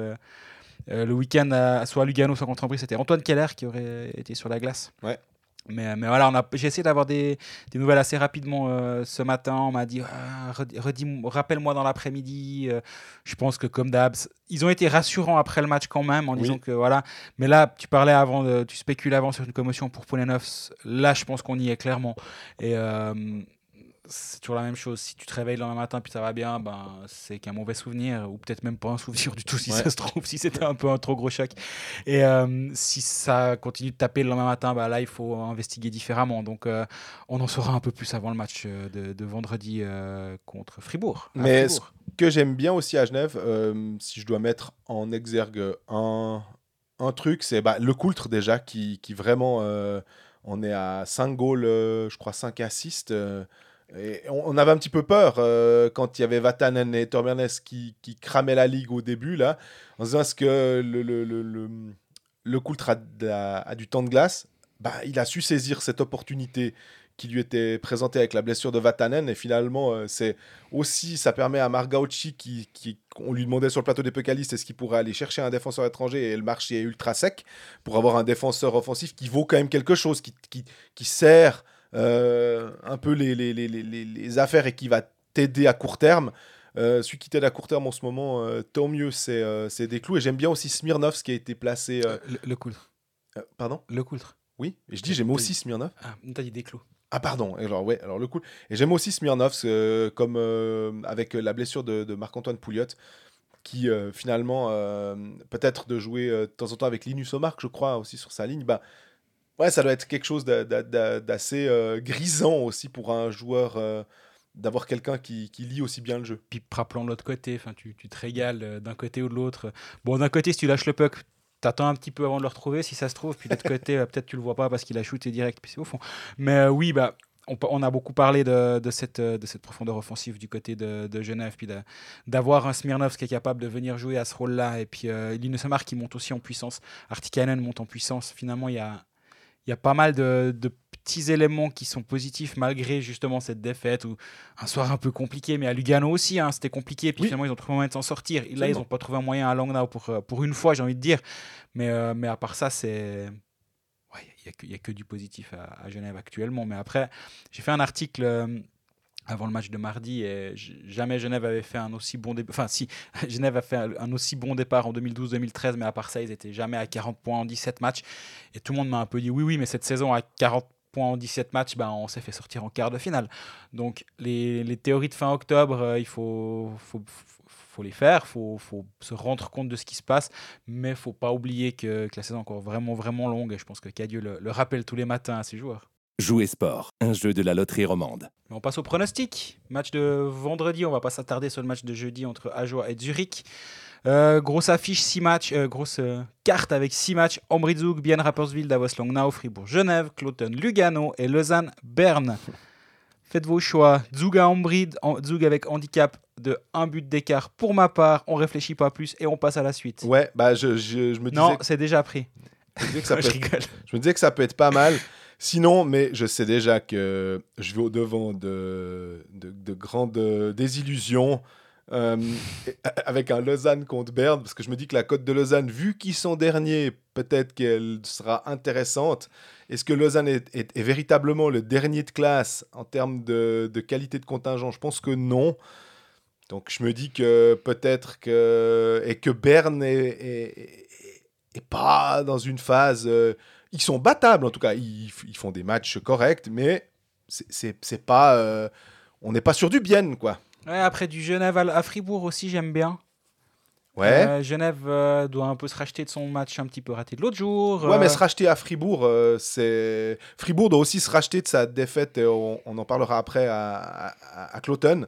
le week-end à, soit à Lugano soit contre c'était Antoine Keller qui aurait été sur la glace. Ouais. Mais, mais voilà, j'ai essayé d'avoir des, des nouvelles assez rapidement euh, ce matin. On m'a dit, Ah, redis- rappelle-moi dans l'après-midi. Euh, je pense que comme d'hab, ils ont été rassurants après le match quand même en Oui. disant que voilà. Mais là, tu parlais avant, de- tu spéculais avant sur une commotion pour Poulenov. Là, je pense qu'on y est clairement. Et euh, c'est toujours la même chose. Si tu te réveilles le lendemain matin puis ça va bien, ben c'est qu'un mauvais souvenir ou peut-être même pas un souvenir du tout si Ouais. ça se trouve, si c'était un peu un trop gros choc. Et euh, si ça continue de taper le lendemain matin, bah là, il faut investiguer différemment. Donc, euh, on en saura un peu plus avant le match euh, de, de vendredi euh, contre Fribourg. Mais Fribourg. que j'aime bien aussi à Genève, si je dois mettre en exergue un, un truc, c'est bah, le Coultre déjà, qui, qui vraiment, on est à 5 goals, je crois 5 assists. On, avait un petit peu peur euh, quand il y avait Vatanen et Torbernes qui, qui cramaient la ligue au début, là, en se disant est-ce que le, le, le, le, Coultre a, a du temps de glace? Bah, Il a su saisir cette opportunité qui lui était présentée avec la blessure de Vatanen, et finalement, euh, c'est aussi, ça permet à Margauchi, qui, qui, on lui demandait sur le plateau des Pécalistes, est-ce qu'il pourrait aller chercher un défenseur étranger, et le marché est ultra sec, pour avoir un défenseur offensif qui vaut quand même quelque chose, qui, qui, qui sert un peu les, les, les, les, affaires et qui va t'aider à court terme. Euh, celui qui t'aide à court terme en ce moment, euh, tant mieux, c'est euh, des clous. Et j'aime bien aussi Smirnov, ce qui a été placé. euh, le, le Coultre. euh, pardon? Le Coultre. Oui Et je dis, j'aime aussi Smirnov. Ah, t'as dit des clous. Ah pardon, alors ouais, alors le coup. Et j'aime aussi Smirnov, euh, comme euh, avec la blessure de, de Marc-Antoine Pouliot, qui euh, finalement, euh, peut-être de jouer euh, de temps en temps avec Linus Omark, je crois, aussi sur sa ligne, bah, ouais, ça doit être quelque chose d'a- d'a- d'a- d'assez euh, grisant aussi pour un joueur, euh, d'avoir quelqu'un qui, lit aussi bien le jeu. Puis rappelons de l'autre côté, tu, te régales euh, d'un côté ou de l'autre. Bon, d'un côté, si tu lâches le puck, t'attends un petit peu avant de le retrouver, si ça se trouve. Puis de l'autre côté, peut-être tu le vois pas parce qu'il a shooté direct, puis c'est au fond. Mais oui, bah, on, a beaucoup parlé de, cette, de cette profondeur offensive du côté de, Genève, puis d'avoir un Smirnov qui est capable de venir jouer à ce rôle-là, et puis euh, Samar qui monte aussi en puissance, Artikainen monte en puissance. Finalement, il y a, il y a pas mal de, petits éléments qui sont positifs malgré justement cette défaite ou un soir un peu compliqué. Mais à Lugano aussi, hein, c'était compliqué. Puis finalement, ils ont trouvé un moyen de s'en sortir. Là, ils n'ont pas trouvé un moyen à Langnau pour, euh, pour une fois, j'ai envie de dire. Mais, euh, mais à part ça, c'est il n'y a, que du positif à, Genève actuellement. Mais après, j'ai fait un article euh, avant le match de mardi et jamais Genève avait fait un aussi bon départ. Enfin, si, Genève a fait un aussi bon départ en 2012-2013, mais à part ça, ils étaient jamais à 40 points en 17 matchs. Et tout le monde m'a un peu dit oui, oui, mais cette saison à 40 points en 17 matchs, ben, on s'est fait sortir en quart de finale. Donc, les, les théories de fin octobre, euh, il faut, faut, faut les faire, il faut, faut, se rendre compte de ce qui se passe, mais il faut pas oublier que, la saison est encore vraiment, vraiment longue, et je pense que Cadieux le rappelle tous les matins à ses joueurs. Jouer sport, un jeu de la loterie romande. On passe au pronostic. Match de vendredi, on va pas s'attarder sur le match de jeudi entre Ajoie et Zurich. Euh, grosse affiche, 6 matchs, euh, grosse euh, carte avec 6 matchs. Ambrizug, Bien Rapperswil, Davos Langnau, Fribourg, Genève, Cloton, Lugano et Lausanne, Berne. Faites vos choix. Zug à Ambrid, Zug avec handicap de un but d'écart. Pour ma part, on réfléchit pas plus et on passe à la suite. Ouais, bah je, je, me disais. Non, c'est déjà pris. Je me, ça je me disais que ça peut être pas mal. Sinon, mais je sais déjà que je vais au-devant de, de, grandes désillusions. Euh, avec un Lausanne contre Berne, parce que je me dis que la cote de Lausanne, vu qu'ils sont derniers, peut-être qu'elle sera intéressante. Est-ce que Lausanne est, véritablement le dernier de classe en termes de, qualité de contingent? Je pense que non. Donc je me dis que peut-être que et que Berne est, pas dans une phase euh, ils sont battables en tout cas. Ils, font des matchs corrects, mais c'est pas. Euh, on n'est pas sur du bien, quoi. Ouais, après du Genève à, Fribourg aussi, j'aime bien. Ouais. Euh, Genève euh, doit un peu se racheter de son match un petit peu raté de l'autre jour. Ouais, mais se racheter à Fribourg, c'est. Fribourg doit aussi se racheter de sa défaite, et on, en parlera après à, à, Cloton.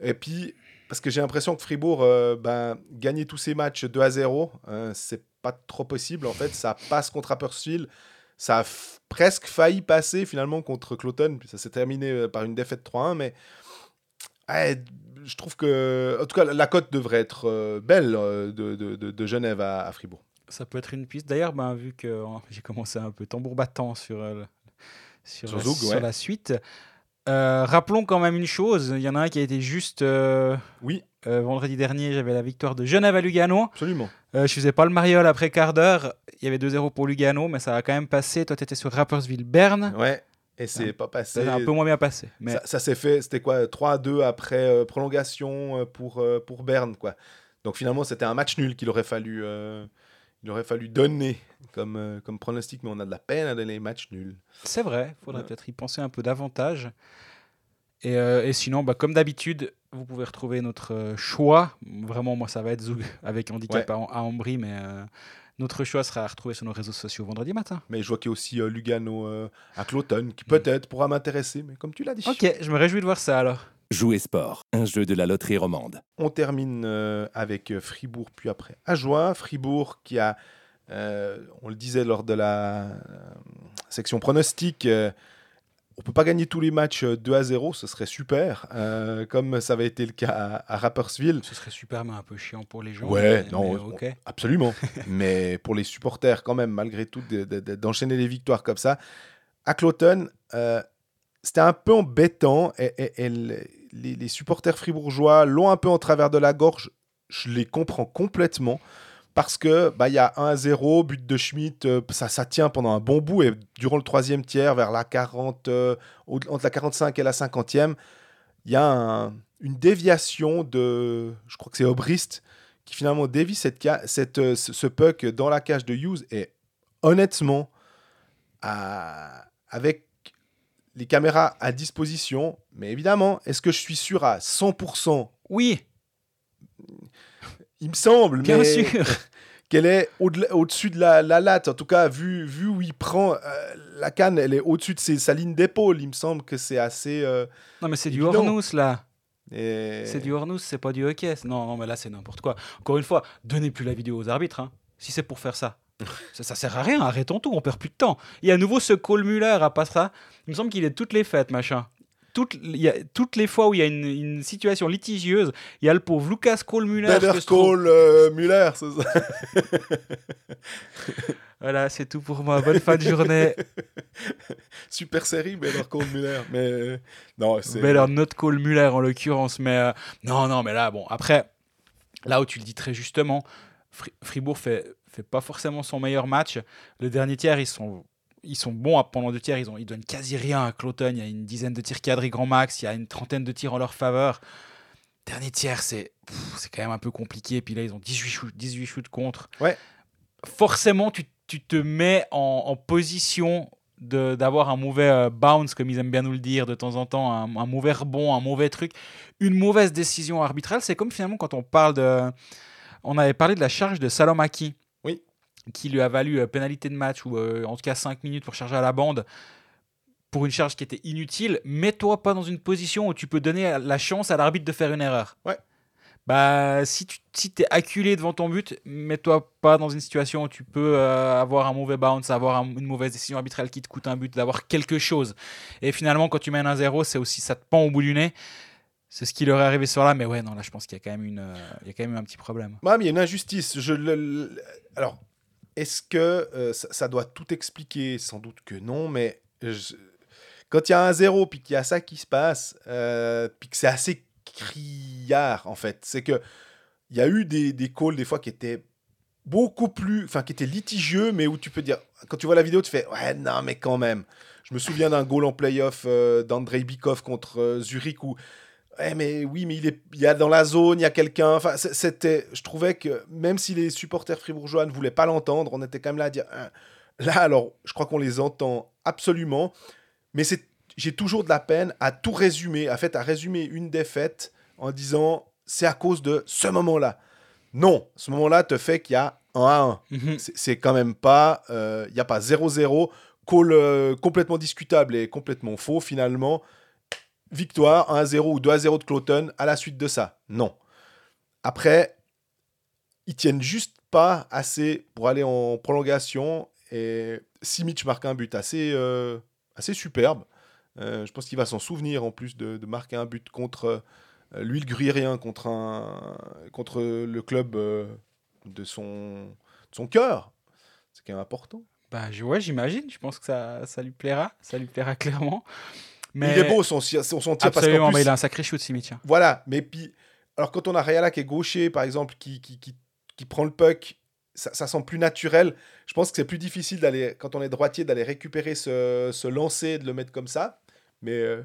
Et puis, parce que j'ai l'impression que Fribourg, ben, gagner tous ses matchs 2 à 0, c'est pas trop possible. En fait, ça passe contre Appersfield. Ça a presque failli passer finalement contre Cloton. Puis ça s'est terminé euh, par une défaite 3-1. Mais je trouve que, en tout cas, la cote devrait être euh, belle euh, de, de, de, Genève à, Fribourg. Ça peut être une piste. D'ailleurs, ben, vu que j'ai commencé un peu tambour battant sur, sur, sur, la suite, rappelons quand même une chose. Il y en a un qui a été juste. oui. Vendredi dernier, j'avais la victoire de Genève à Lugano. Absolument. Euh, je faisais pas le mariole après quart d'heure. Il y avait 2-0 pour Lugano, mais ça a quand même passé. Toi, tu étais sur Rappersville-Berne. Ouais. Et c'est pas passé. Ça a un peu moins bien passé. Mais... Ça, s'est fait, c'était quoi 3-2 après euh, prolongation euh, pour, pour Berne, quoi. Donc finalement, c'était un match nul qu'il aurait fallu, il aurait fallu donner comme, comme pronostic, mais on a de la peine à donner les matchs nuls. C'est vrai, il faudrait peut-être y penser un peu davantage. Et, et sinon, bah, comme d'habitude, vous pouvez retrouver notre euh, choix. Vraiment, moi, ça va être Zoug avec handicap à, Ambry, mais euh, notre choix sera à retrouver sur nos réseaux sociaux vendredi matin. Mais je vois qu'il y a aussi euh, Lugano à Cloton, qui peut-être pourra m'intéresser, mais comme tu l'as dit. Ok, je me réjouis de voir ça alors. Jouer sport, un jeu de la loterie romande. On termine avec Fribourg, puis après Ajoie. Fribourg qui a, on le disait lors de la section pronostic, on peut pas gagner tous les matchs 2 euh, à 0, ce serait super, euh, comme ça avait été le cas à, Rapperswil. Ce serait super, mais un peu chiant pour les gens. Ouais, non, absolument. mais pour les supporters, quand même, malgré tout, d'enchaîner les victoires comme ça. À Cloton, euh, c'était un peu embêtant. Et, les, les, supporters fribourgeois l'ont un peu en travers de la gorge. Je les comprends complètement parce que bah il y a 1 0 but de Schmidt euh, ça ça tient pendant un bon bout et durant le troisième tiers vers la 40 euh, entre la 45 et la 50e il y a une déviation de je crois que c'est Obrist qui finalement dévie cette, cette euh, ce puck dans la cage de Hughes et honnêtement avec les caméras à disposition mais évidemment est-ce que je suis sûr à 100% oui il me semble, Bien mais sûr. qu'elle est au-dessus de la, latte. En tout cas, vu, vu où il prend euh, la canne, elle est au-dessus de ses, sa ligne d'épaule. Il me semble que c'est assez. Euh, non, mais c'est du Hornous, là. C'est du Hornous, c'est pas du hockey. Non, non, mais là, c'est n'importe quoi. Encore une fois, donnez plus la vidéo aux arbitres. Hein, si c'est pour faire ça. ça, ça sert à rien, arrêtons tout, on perd plus de temps. Il y a à nouveau ce Cole Muller à Passera. Il me semble qu'il est toutes les fêtes, machin. Toutes, il y a, toutes les fois où il y a une, une situation litigieuse, il y a le pauvre Lucas Cole Muller. Better que je trouve- Call euh, Muller, c'est ça. Voilà, c'est tout pour moi. Bonne fin de journée. Super série, Better Call Muller. Mais euh, non, c'est. Better not Cole Muller en l'occurrence. Mais euh, non, non, mais là, bon, après, là où tu le dis très justement, Fri- Fribourg fait, fait pas forcément son meilleur match. Le dernier tiers, ils sont, ils sont bons à- pendant deux tiers. Ils, ont, ils donnent quasi rien à Cloton. Il y a une dizaine de tirs cadrés grand max. Il y a une trentaine de tirs en leur faveur. Dernier tiers, c'est quand même un peu compliqué. Puis là, ils ont 18 shoots, 18 shoots contre. Ouais. Forcément, tu, tu te mets en, en position d'avoir un mauvais euh, bounce, comme ils aiment bien nous le dire de temps en temps, un, un mauvais rebond, un mauvais truc, une mauvaise décision arbitrale. C'est comme finalement quand on parle de. On avait parlé de la charge de Salomaki. Qui lui a valu euh, pénalité de match, ou euh, en tout cas 5 minutes pour charger à la bande, pour une charge qui était inutile. Mets-toi pas dans une position où tu peux donner la chance à l'arbitre de faire une erreur. Ouais. Bah, si tu si es acculé devant ton but, mets-toi pas dans une situation où tu peux euh, avoir un mauvais bounce, avoir un- une mauvaise décision arbitrale qui te coûte un but, d'avoir quelque chose. Et finalement, quand tu mènes un 0 c'est aussi ça te pend au bout du nez. C'est ce qui leur est arrivé sur là, mais ouais, non, là, je pense qu'il y a quand même une, euh, il y a quand même un petit problème. Ouais, mais il y a une injustice. Je le- le- Alors, est-ce que euh, ça, doit tout expliquer? Sans doute que non, mais quand il y a un zéro, puis qu'il y a ça qui se passe, euh, puis que c'est assez criard, en fait, c'est que il y a eu des, des calls, des fois, qui étaient beaucoup plus... Enfin, qui étaient litigieux, mais où tu peux dire... Quand tu vois la vidéo, tu fais « Ouais, non, mais quand même ». Je me souviens d'un goal en playoff euh, d'Andrei Bikov contre euh, Zurich où Ouais, mais oui, mais il, est, il y a dans la zone, il y a quelqu'un. Enfin, c'était, je trouvais que même si les supporters fribourgeois ne voulaient pas l'entendre, on était quand même là à dire. Hein. Là, alors, je crois qu'on les entend absolument, mais c'est, j'ai toujours de la peine à tout résumer, à fait, à résumer une défaite en disant c'est à cause de ce moment-là. Non, ce moment-là te fait qu'il y a un à un. Mhm. C'est- C'est quand même pas, euh, il n'y a pas 0-0, call euh, complètement discutable et complètement faux finalement. Victoire 1-0 ou 2-0 de Cloton à la suite de ça. Non. Après, ils tiennent juste pas assez pour aller en prolongation et Simic marque un but assez, euh, assez superbe. Euh, je pense qu'il va s'en souvenir en plus de, marquer un but contre euh, lui le gruyérien contre, contre le club de son, son cœur. C'est quand même important. Bah, j'imagine. Je pense que ça, ça lui plaira. Ça lui plaira clairement. Mais Il est beau son, son, son tir parce qu'en plus, mais il a un sacré shoot, Simic. hein. Voilà, mais puis, alors quand on a Rayala qui est gaucher, par exemple, qui, qui, qui, qui prend le puck, ça, ça semble plus naturel. Je pense que c'est plus difficile d'aller, quand on est droitier, d'aller récupérer ce, ce lancer et de le mettre comme ça. Mais euh,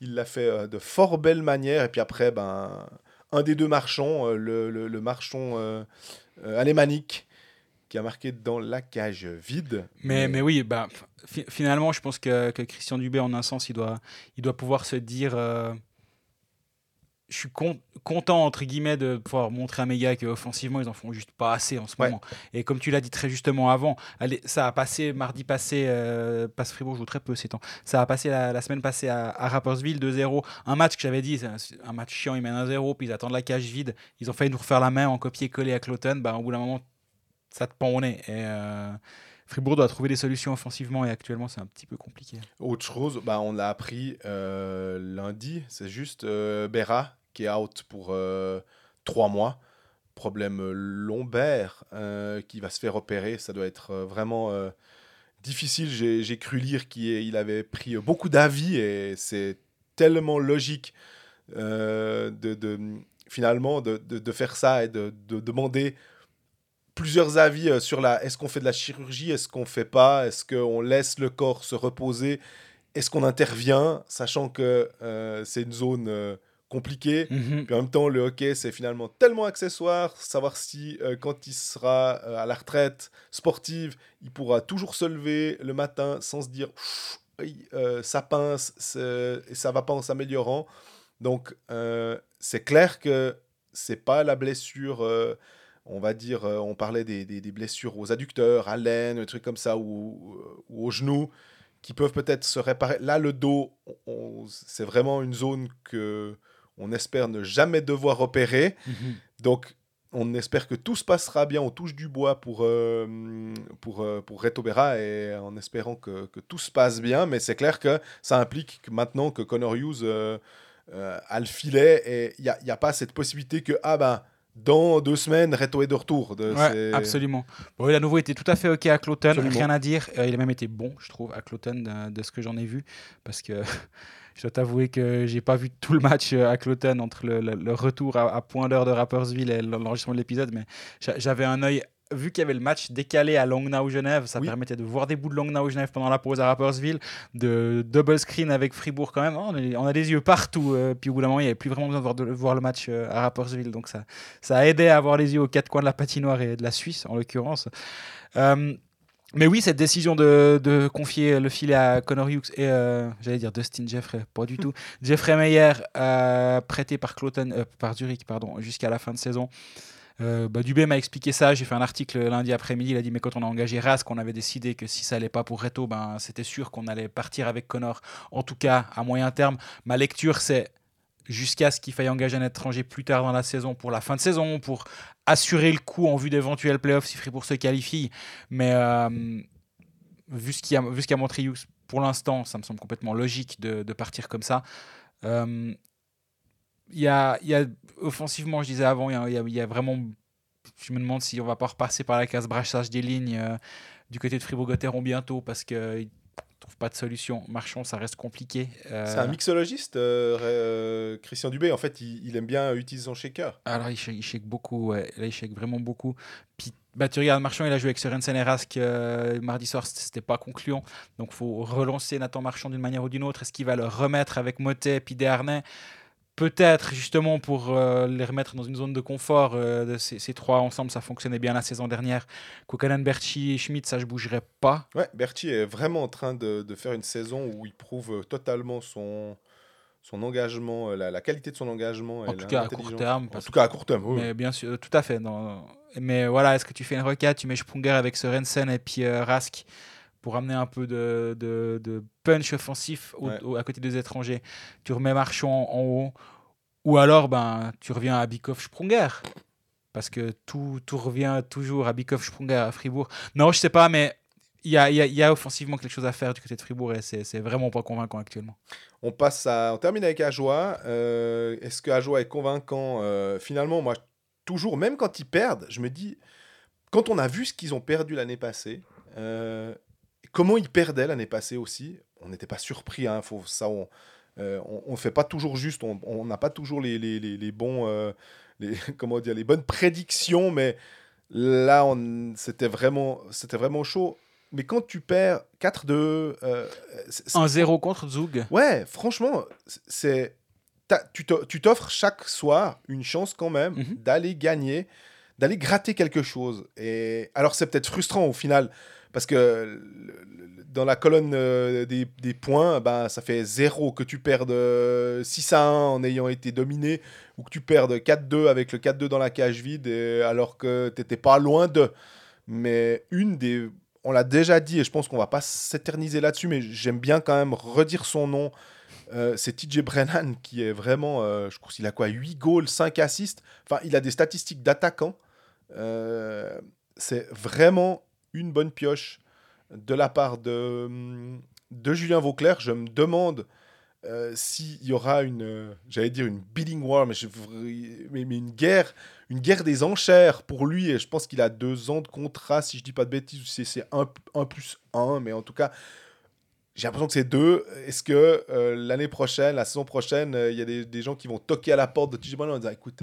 il l'a fait euh, de fort belle manière. Et puis après, ben, un des deux marchands, euh, le, le, le marchand alémanique, qui a marqué dans la cage vide. Mais, mais oui, bah, fi- finalement, je pense que, que Christian Dubé, en un sens, il doit, il doit pouvoir se dire euh, Je suis con- content, entre guillemets, de pouvoir montrer à mes gars qu'offensivement, ils en font juste pas assez en ce Ouais. moment. Et comme tu l'as dit très justement avant, allez, ça a passé mardi passé, euh, passe Fribourg joue très peu ces temps. Ça a passé la, la semaine passée à, à Rapperswil 2-0. Un match que j'avais dit, c'est un, un match chiant, ils mènent 1-0, puis ils attendent la cage vide. Ils ont failli nous refaire la main en copier-coller à Cloton. Bah, au bout d'un moment, ça te pend au nez. Et. euh, Fribourg doit trouver des solutions offensivement et actuellement c'est un petit peu compliqué. Autre chose, bah, on l'a appris euh, lundi, c'est juste euh, Berra qui est out pour euh, trois mois. Problème lombaire qui va se faire opérer. Ça doit être vraiment difficile. J'ai cru lire qu'il avait pris beaucoup d'avis et c'est tellement logique de, finalement de, faire ça et de demander plusieurs avis euh, sur la est-ce qu'on fait de la chirurgie, est-ce qu'on fait pas, est-ce qu'on laisse le corps se reposer, est-ce qu'on intervient, sachant que euh, c'est une zone euh, compliquée. Puis en même temps, le hockey, c'est finalement tellement accessoire, savoir si quand il sera à la retraite sportive, il pourra toujours se lever le matin sans se dire ça pince et ça va pas en s'améliorant. Donc c'est clair que c'est pas la blessure, on va dire, euh, on parlait des, des- des blessures aux adducteurs, à l'aine, des trucs comme ça, ou, ou aux genoux, qui peuvent peut-être se réparer. Là, le dos, c'est vraiment une zone que on espère ne jamais devoir opérer. Donc, on espère que tout se passera bien, on touche du bois pour, euh, pour, euh, pour Reto Berra et en espérant que, que tout se passe bien. Mais c'est clair que ça implique que maintenant que Connor Hughes euh, euh, a le filet et il n'y a, y a pas cette possibilité que, ah ben, dans deux semaines, Reto est de retour. De, Ouais, absolument. Bon, il a nouveau été tout à fait OK à Absolument. rien à dire. Euh, il a même été bon, je trouve, à Cloton, de, de ce que j'en ai vu. Parce que je dois t'avouer que j'ai pas vu tout le match euh, à Cloton entre le, le- le retour à, à point d'heure de Rappersville et l'enregistrement de l'épisode. Mais j'a- j'avais un œil. Vu qu'il y avait le match décalé à Langnau-Genève, ça Oui. permettait de voir des bouts de Langnau-Genève pendant la pause à Rappersville, de double screen avec Fribourg quand même. Oh, on, a des yeux partout. euh, puis au bout d'un moment, il n'y avait plus vraiment besoin de voir, de voir le match euh, à Rappersville. Donc ça, ça a aidé à avoir les yeux aux quatre coins de la patinoire et de la Suisse, en l'occurrence. Euh, mais oui, cette décision de, de confier le filet à Connor Hughes et, euh, j'allais dire Dustin Jeffrey, pas du tout, Jeffrey Meyer, euh, prêté par, Cloton, euh, par Zurich pardon, jusqu'à la fin de saison. Euh, bah, Dubé m'a expliqué ça. J'ai fait un article lundi après-midi. Il a dit Mais quand on a engagé Rask, on avait décidé que si ça allait pas pour Reto, ben, c'était sûr qu'on allait partir avec Connor. En tout cas, à moyen terme, ma lecture, c'est jusqu'à ce qu'il faille engager un étranger plus tard dans la saison pour la fin de saison, pour assurer le coup en vue d'éventuels playoffs si Fribourg se qualifie. Mais euh, vu ce qu'a qu'a montré Hughes pour l'instant, ça me semble complètement logique de, de partir comme ça. Euh, il y, a, y a, offensivement, je disais avant, il y y y a vraiment. Je me demande si on va pas repasser par la case brassage des lignes euh, du côté de Fribourg-Gotteron bientôt parce qu'ils ne trouvent pas de solution. Marchand, ça reste compliqué. Euh, C'est un mixologiste, euh, Christian Dubé. En fait, il, il aime bien utiliser son shaker. Alors, il shake, il shake beaucoup, ouais. Là, il shake vraiment beaucoup. Puis, bah, tu regardes Marchand, il a joué avec Sorensen et Rask euh, mardi soir, c'était pas concluant. Donc, faut relancer Nathan Marchand d'une manière ou d'une autre. Est-ce qu'il va le remettre avec Motet puis Desharnais? Peut-être, justement, pour euh, les remettre dans une zone de confort. euh, de ces, ces trois ensemble, ça fonctionnait bien la saison dernière. Kokanen, Berchi et Schmidt, ça, je bougerais pas. Ouais, Berti est vraiment en train de, de faire une saison où il prouve totalement son, son engagement, euh, la, la qualité de son engagement. En tout cas, à court terme, En tout cas, à court terme, oui. Mais bien sûr, tout à fait. Mais voilà, est-ce que tu fais une requête, tu mets Sprunger avec Sorensen et puis euh, Rask? Pour amener un peu de, de- de punch offensif au- Ouais. au- à côté des étrangers Tu remets Marchand en haut ou alors ben, tu reviens à Bikov Sprunger parce que tout, tout revient toujours à Bikov Sprunger à Fribourg. Non, je sais pas, mais il y a, y a- y a offensivement quelque chose à faire du côté de Fribourg et c'est c'est vraiment pas convaincant actuellement. On passe à, on termine avec Ajoie. Euh, Est-ce que Ajoie est convaincant Euh, Finalement, moi, toujours, même quand ils perdent, je me dis, quand on a vu ce qu'ils ont perdu l'année passée, euh, comment ils perdaient l'année passée aussi, on n'était pas surpris. Hein, faut, ça, on, euh, on fait pas toujours juste, on n'a pas toujours les, les, les, les bons, euh, les, comment dire, les bonnes prédictions, mais là, on- c'était vraiment, c'était vraiment chaud. Mais quand tu perds 4-2, euh, c'est- 1-0 contre Zug. Ouais, franchement, c'est tu t'offres chaque soir une chance quand même Mhm. d'aller gagner, d'aller gratter quelque chose. Et alors c'est peut-être frustrant au final parce que dans la colonne euh, des, des points, ben, ça fait 0 que tu perdes euh, 6 à 1 en ayant été dominé ou que tu perdes 4-2 avec le 4-2 dans la cage vide alors que t'étais pas loin de. Mais une des on l'a déjà dit et je pense qu'on va pas s'éterniser là-dessus, mais j'aime bien quand même redire son nom. Euh, c'est TJ Brennan qui est vraiment, euh, je crois qu'il a quoi, 8 goals, 5 assists. Enfin, il a des statistiques d'attaquant. Euh, c'est vraiment une bonne pioche de la part de, de Julien Vauclair. Je me demande euh, s'il y aura une, euh, j'allais dire une bidding war, mais, je- une guerre, une guerre des enchères pour lui. Et je pense qu'il a deux ans de contrat, si je dis pas de bêtises, c'est un, un plus un, mais en tout cas, j'ai l'impression que c'est deux. Est-ce que euh, l'année prochaine, la saison prochaine, euh, il y a des, gens qui vont toquer à la porte de TJ en disant écoute,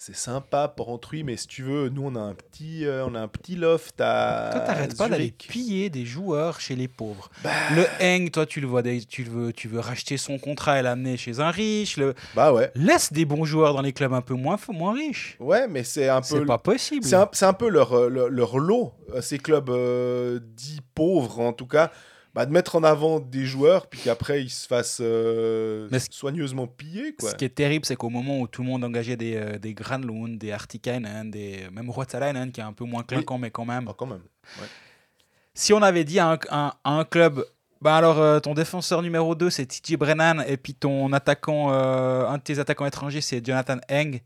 c'est sympa pour autrui, mais si tu veux, nous on a un petit, euh, on a un petit loft à. Toi, t'arrêtes pas d'aller piller des joueurs chez les pauvres. Bah, Le Heng, toi, tu le vois, tu le veux, tu veux racheter son contrat et l'amener chez un riche. Le... bah ouais. Laisse des bons joueurs dans les clubs un peu moins, moins riches. Ouais, mais c'est un peu. C'est pas possible. C'est un, un peu leur, euh, leur, leur lot, euh, ces clubs euh, dits pauvres en tout cas, bah, de mettre en avant des joueurs, puis qu'après ils se fassent euh, Mais soigneusement piller. Quoi. Ce qui est terrible, c'est qu'au moment où tout le monde engageait des, euh, des Granlund, des Artikainen, des même Ruotsalainen, qui est un peu moins clinquant, mais quand même. Ah, quand même. Si on avait dit à un, à un- à un club, bah alors euh, ton défenseur numéro 2 c'est TJ Brennan, et puis ton attaquant, euh, un de tes attaquants étrangers c'est Jonathan Heng,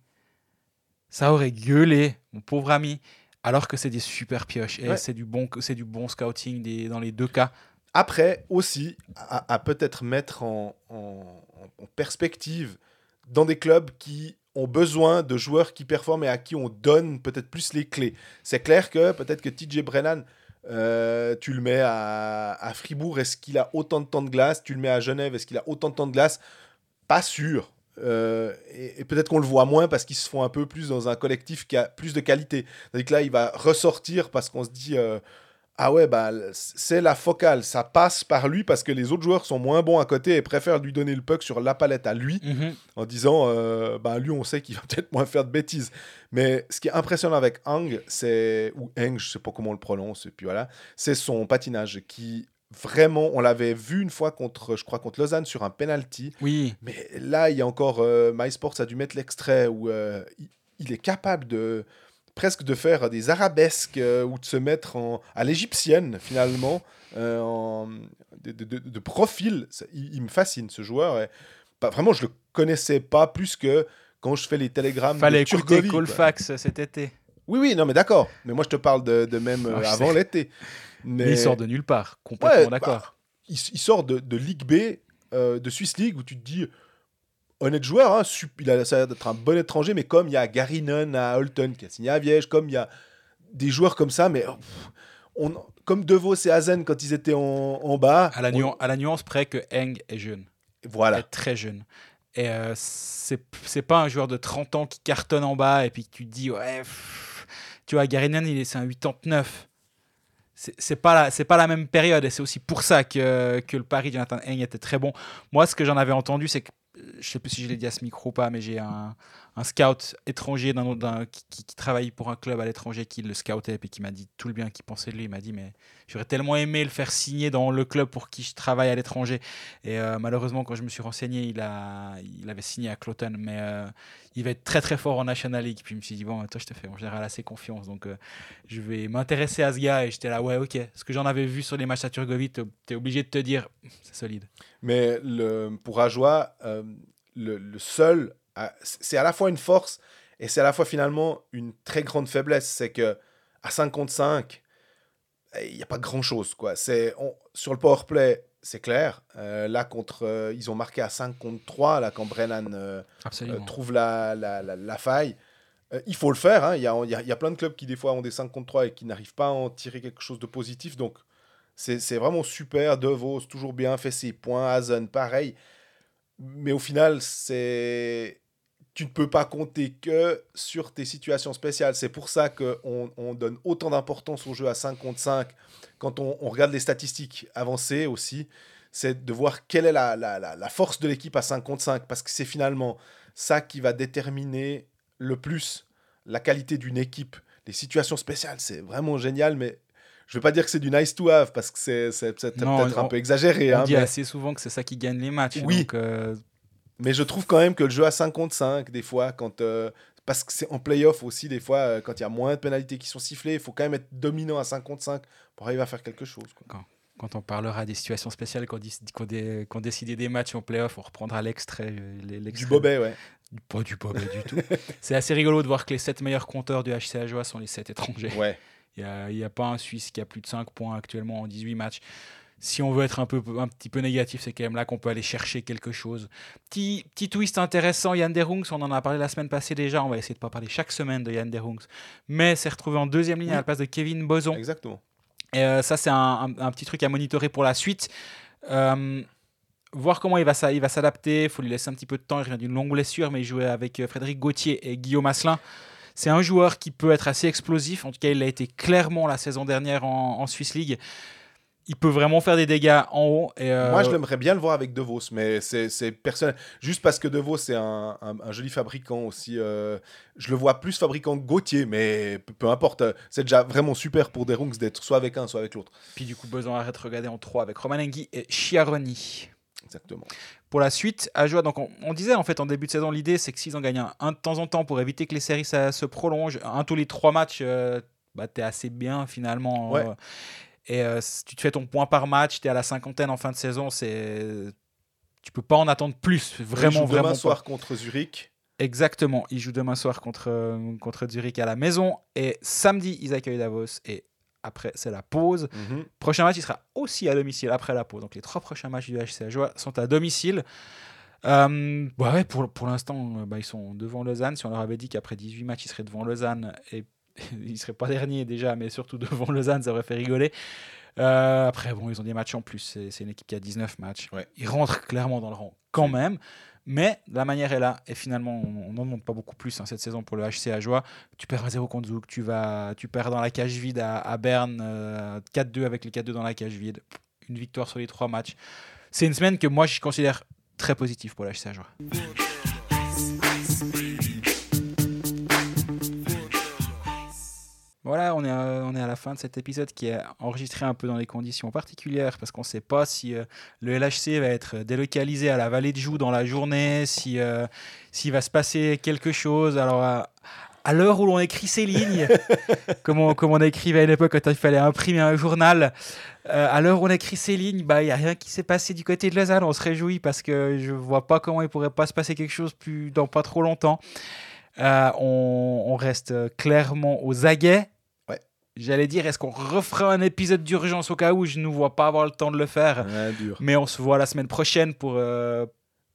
ça aurait gueulé, mon pauvre ami. Alors que c'est des super pioches et Ouais. c'est du bon, c'est du bon scouting des- dans les deux cas. Après, aussi, à, peut-être mettre en, perspective dans des clubs qui ont besoin de joueurs qui performent et à qui on donne peut-être plus les clés. C'est clair que peut-être que TJ Brennan, euh, tu le mets à, à Fribourg, est-ce qu'il a autant de temps de glace? Tu le mets à Genève, est-ce qu'il a autant de temps de glace? Pas sûr. Euh, et peut-être qu'on le voit moins parce qu'ils se font un peu plus dans un collectif qui a plus de qualité. C'est-à-dire que là, il va ressortir parce qu'on se dit euh, ah ouais, bah, c'est la focale, ça passe par lui parce que les autres joueurs sont moins bons à côté et préfèrent lui donner le puck sur la palette à lui en disant euh, bah, lui, on sait qu'il va peut-être moins faire de bêtises. Mais ce qui est impressionnant avec Hang, c'est ou Heng, je sais pas comment on le prononce, et puis voilà, c'est son patinage qui vraiment, on l'avait vu une fois contre, je crois, contre Lausanne sur un penalty. Oui, Mais là, il y a encore euh, MySports a dû mettre l'extrait où euh, il, il est capable de presque de faire des arabesques euh, ou de se mettre en, à l'égyptienne finalement euh, en, de, de- de- de profil. Ça, il, il me fascine ce joueur. et, bah, vraiment, je le connaissais pas plus que quand je fais les télégrammes. fallait de écouter. Colfax cet été. Oui, oui, non, mais d'accord. Mais moi, je te parle de, de même euh, Ah, je avant l'été. Mais il sort de nulle part, complètement Ouais, d'accord. bah, il, il sort de, de Ligue B, euh, de Swiss League, où tu te dis, honnête joueur, hein, il a ça d'être un bon étranger, mais comme il y a Garinen à Holton qui a signé à Viège, comme il y a des joueurs comme ça, mais on, comme De Vos et Hazen quand ils étaient en, en bas. à, la on- nuan- à la nuance près que Eng est jeune, Voilà. est très jeune. Et euh, c'est pas un joueur de 30 ans qui cartonne en bas et puis tu te dis, ouais, pff, tu vois, Garinen, il est- c'est un 89. C'est pas, c'est pas la même période et c'est aussi pour ça que, que le pari de Jonathan Eng était très bon. Moi, ce que j'en avais entendu, c'est que, je sais plus si je l'ai dit à ce micro ou pas, mais j'ai un, un scout étranger d'un qui, travaille pour un club à l'étranger qui le scoutait et qui m'a dit tout le bien qu'il pensait de lui. Il m'a dit, mais j'aurais tellement aimé le faire signer dans le club pour qui je travaille à l'étranger. Et euh, malheureusement, quand je me suis renseigné, il, a, il avait signé à Cloton, mais euh, il va être très très fort en National League. Puis je me suis dit, bon, toi, je te fais en général assez confiance, donc euh, je vais m'intéresser à ce gars. Et j'étais là, ouais, ok. Ce que j'en avais vu sur les matchs à Turgovie, t'es obligé de te dire, c'est solide. Mais le, pour Ajoie, le, seul, c'est à la fois une force et c'est à la fois finalement une très grande faiblesse. C'est que à 5 contre 5, eh, il n'y a pas grand chose. Quoi. C'est, sur le power play, c'est clair. Euh, là, contre, euh, ils ont marqué à 5 contre 3, là, quand Brennan euh, trouve la, la, la- la faille. Il faut le faire. hein. Il y, a, il y a- il y a plein de clubs qui, des fois, ont des 5 contre 3 et qui n'arrivent pas à en tirer quelque chose de positif. Donc, c'est c'est vraiment super. De Vos, toujours bien, fait ses points. Hazen, pareil. Mais au final, c'est. Tu ne peux pas compter que sur tes situations spéciales. C'est pour ça qu'on on donne autant d'importance au jeu à 5 contre 5. Quand on, on regarde les statistiques avancées aussi, c'est de voir quelle est la, la- la- la force de l'équipe à 5 contre 5. Parce que c'est finalement ça qui va déterminer le plus la qualité d'une équipe. Les situations spéciales, c'est vraiment génial, mais je ne vais pas dire que c'est du nice to have parce que c'est peut-être un peu exagéré. On hein, dit mais, assez souvent que c'est ça qui gagne les matchs. Oui. donc, euh, mais je trouve quand même que le jeu à 5 contre 5, des fois, quand. euh, parce que c'est en playoff aussi, des fois, euh, quand il y a moins de pénalités qui sont sifflées, il faut quand même être dominant à 5 contre 5 pour arriver à faire quelque chose. quoi. quand on parlera des situations spéciales, qu'on qu'on dé- décidait des matchs en playoff, on reprendra l'extrait. euh, les- Du l'extrait- bobet, ouais. Pas du bobet du tout. C'est assez rigolo de voir que les 7 meilleurs compteurs du HC Ajoie sont les 7 étrangers. Ouais. Il n'y a, a pas un Suisse qui a plus de 5 points actuellement en 18 matchs. Si on veut être un, peu, un petit peu négatif, c'est quand même là qu'on peut aller chercher quelque chose. Petit, petit twist intéressant, Yann Derungs, on en a parlé la semaine passée déjà, on va essayer de pas parler chaque semaine de Yann Derungs, mais s'est retrouvé en deuxième ligne Oui. à la place de Kevin Boson. Exactement. Et euh, ça, c'est un, un- un petit truc à monitorer pour la suite. Euh, voir comment il va, il va s'adapter. Il faut lui laisser un petit peu de temps. Il revient d'une longue blessure, mais il jouait avec euh, Frédéric Gauthier et Guillaume Asselin. C'est un joueur qui peut être assez explosif. En tout cas, il l'a été clairement la saison dernière en, en Swiss League. Il peut vraiment faire des dégâts en haut. Et, euh, Moi, je l'aimerais bien le voir avec De Vos, mais c'est personnel. Juste parce que De Vos, c'est un, un- un joli fabricant aussi. euh, je le vois plus fabricant que Gauthier, mais peu, peu importe. euh, C'est déjà vraiment super pour des Rungs d'être soit avec un, soit avec l'autre. Puis du coup, besoin arrête regarder en 3 avec Roman Engui et Chiaroni. Exactement. pour la suite à jouer. Donc on, on disait en fait en début de saison, l'idée c'est que s'ils en gagnent un, un de temps en temps pour éviter que les séries ça, se prolongent, un tous les trois matchs, euh, bah, t'es assez bien finalement. Ouais. Et euh, tu te fais ton point par match, t'es à la cinquantaine en fin de saison, c'est tu peux pas en attendre plus, vraiment vraiment. Demain soir contre Zurich. Exactement, ils jouent demain soir contre, euh, contre Zurich à la maison. Et samedi, ils accueillent Davos. Et après, c'est la pause. Mhm. Prochain match, il sera aussi à domicile après la pause. Donc les trois prochains matchs du HC Ajoie sont à domicile. Euh, bah ouais, pour, pour l'instant, euh, bah, ils sont devant Lausanne. Si on leur avait dit qu'après 18 matchs, ils seraient devant Lausanne et ils seraient pas derniers déjà, mais surtout devant Lausanne, ça aurait fait rigoler. Euh, après, bon, ils ont des matchs en plus. C'est une équipe qui a 19 matchs. Ouais. Ils rentrent clairement dans le rang quand même. Mais la manière est là. Et finalement, on n'en monte pas beaucoup plus hein, cette saison pour le HC Ajoie. Tu perds 1-0 contre Zouk. Tu, vas, tu perds dans la cage vide à, à Berne. euh, 4-2 avec les 4-2 dans la cage vide. Une victoire sur les trois matchs. C'est une semaine que moi, je considère très positive pour le HC Ajoie. Voilà, on est, à, on est à la fin de cet épisode qui est enregistré un peu dans des conditions particulières parce qu'on ne sait pas si euh, le LHC va être délocalisé à la vallée de Joux dans la journée, si, euh, s'il va se passer quelque chose. Alors, à, à l'heure où l'on écrit ces lignes, comme, on, comme on écrivait à une époque quand il fallait imprimer un journal, euh, à l'heure où on écrit ces lignes, bah, il n'y a rien qui s'est passé du côté de Lausanne. On se réjouit parce que je ne vois pas comment il pourrait pas se passer quelque chose plus, dans pas trop longtemps. Euh, on, on reste clairement aux aguets. J'allais dire, est-ce qu'on refera un épisode d'urgence au cas où? Je ne vois pas avoir le temps de le faire Ouais, dur. Mais on se voit la semaine prochaine pour, euh,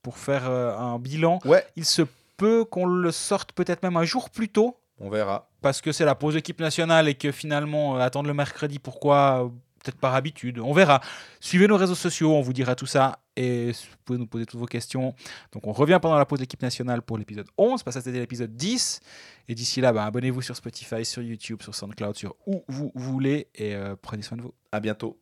pour faire euh, un bilan. Ouais, Il se peut qu'on le sorte peut-être même un jour plus tôt on verra. parce que c'est la pause équipe nationale et que finalement, euh, attendre le mercredi, pourquoi Peut-être par habitude. On verra. Suivez nos réseaux sociaux, on vous dira tout ça. Et vous pouvez nous poser toutes vos questions. Donc on revient pendant la pause équipe nationale pour l'épisode 11, parce que c'était l'épisode 10. Et d'ici là, bah, abonnez-vous sur Spotify, sur YouTube, sur SoundCloud, sur où vous voulez. Et euh, prenez soin de vous. À bientôt.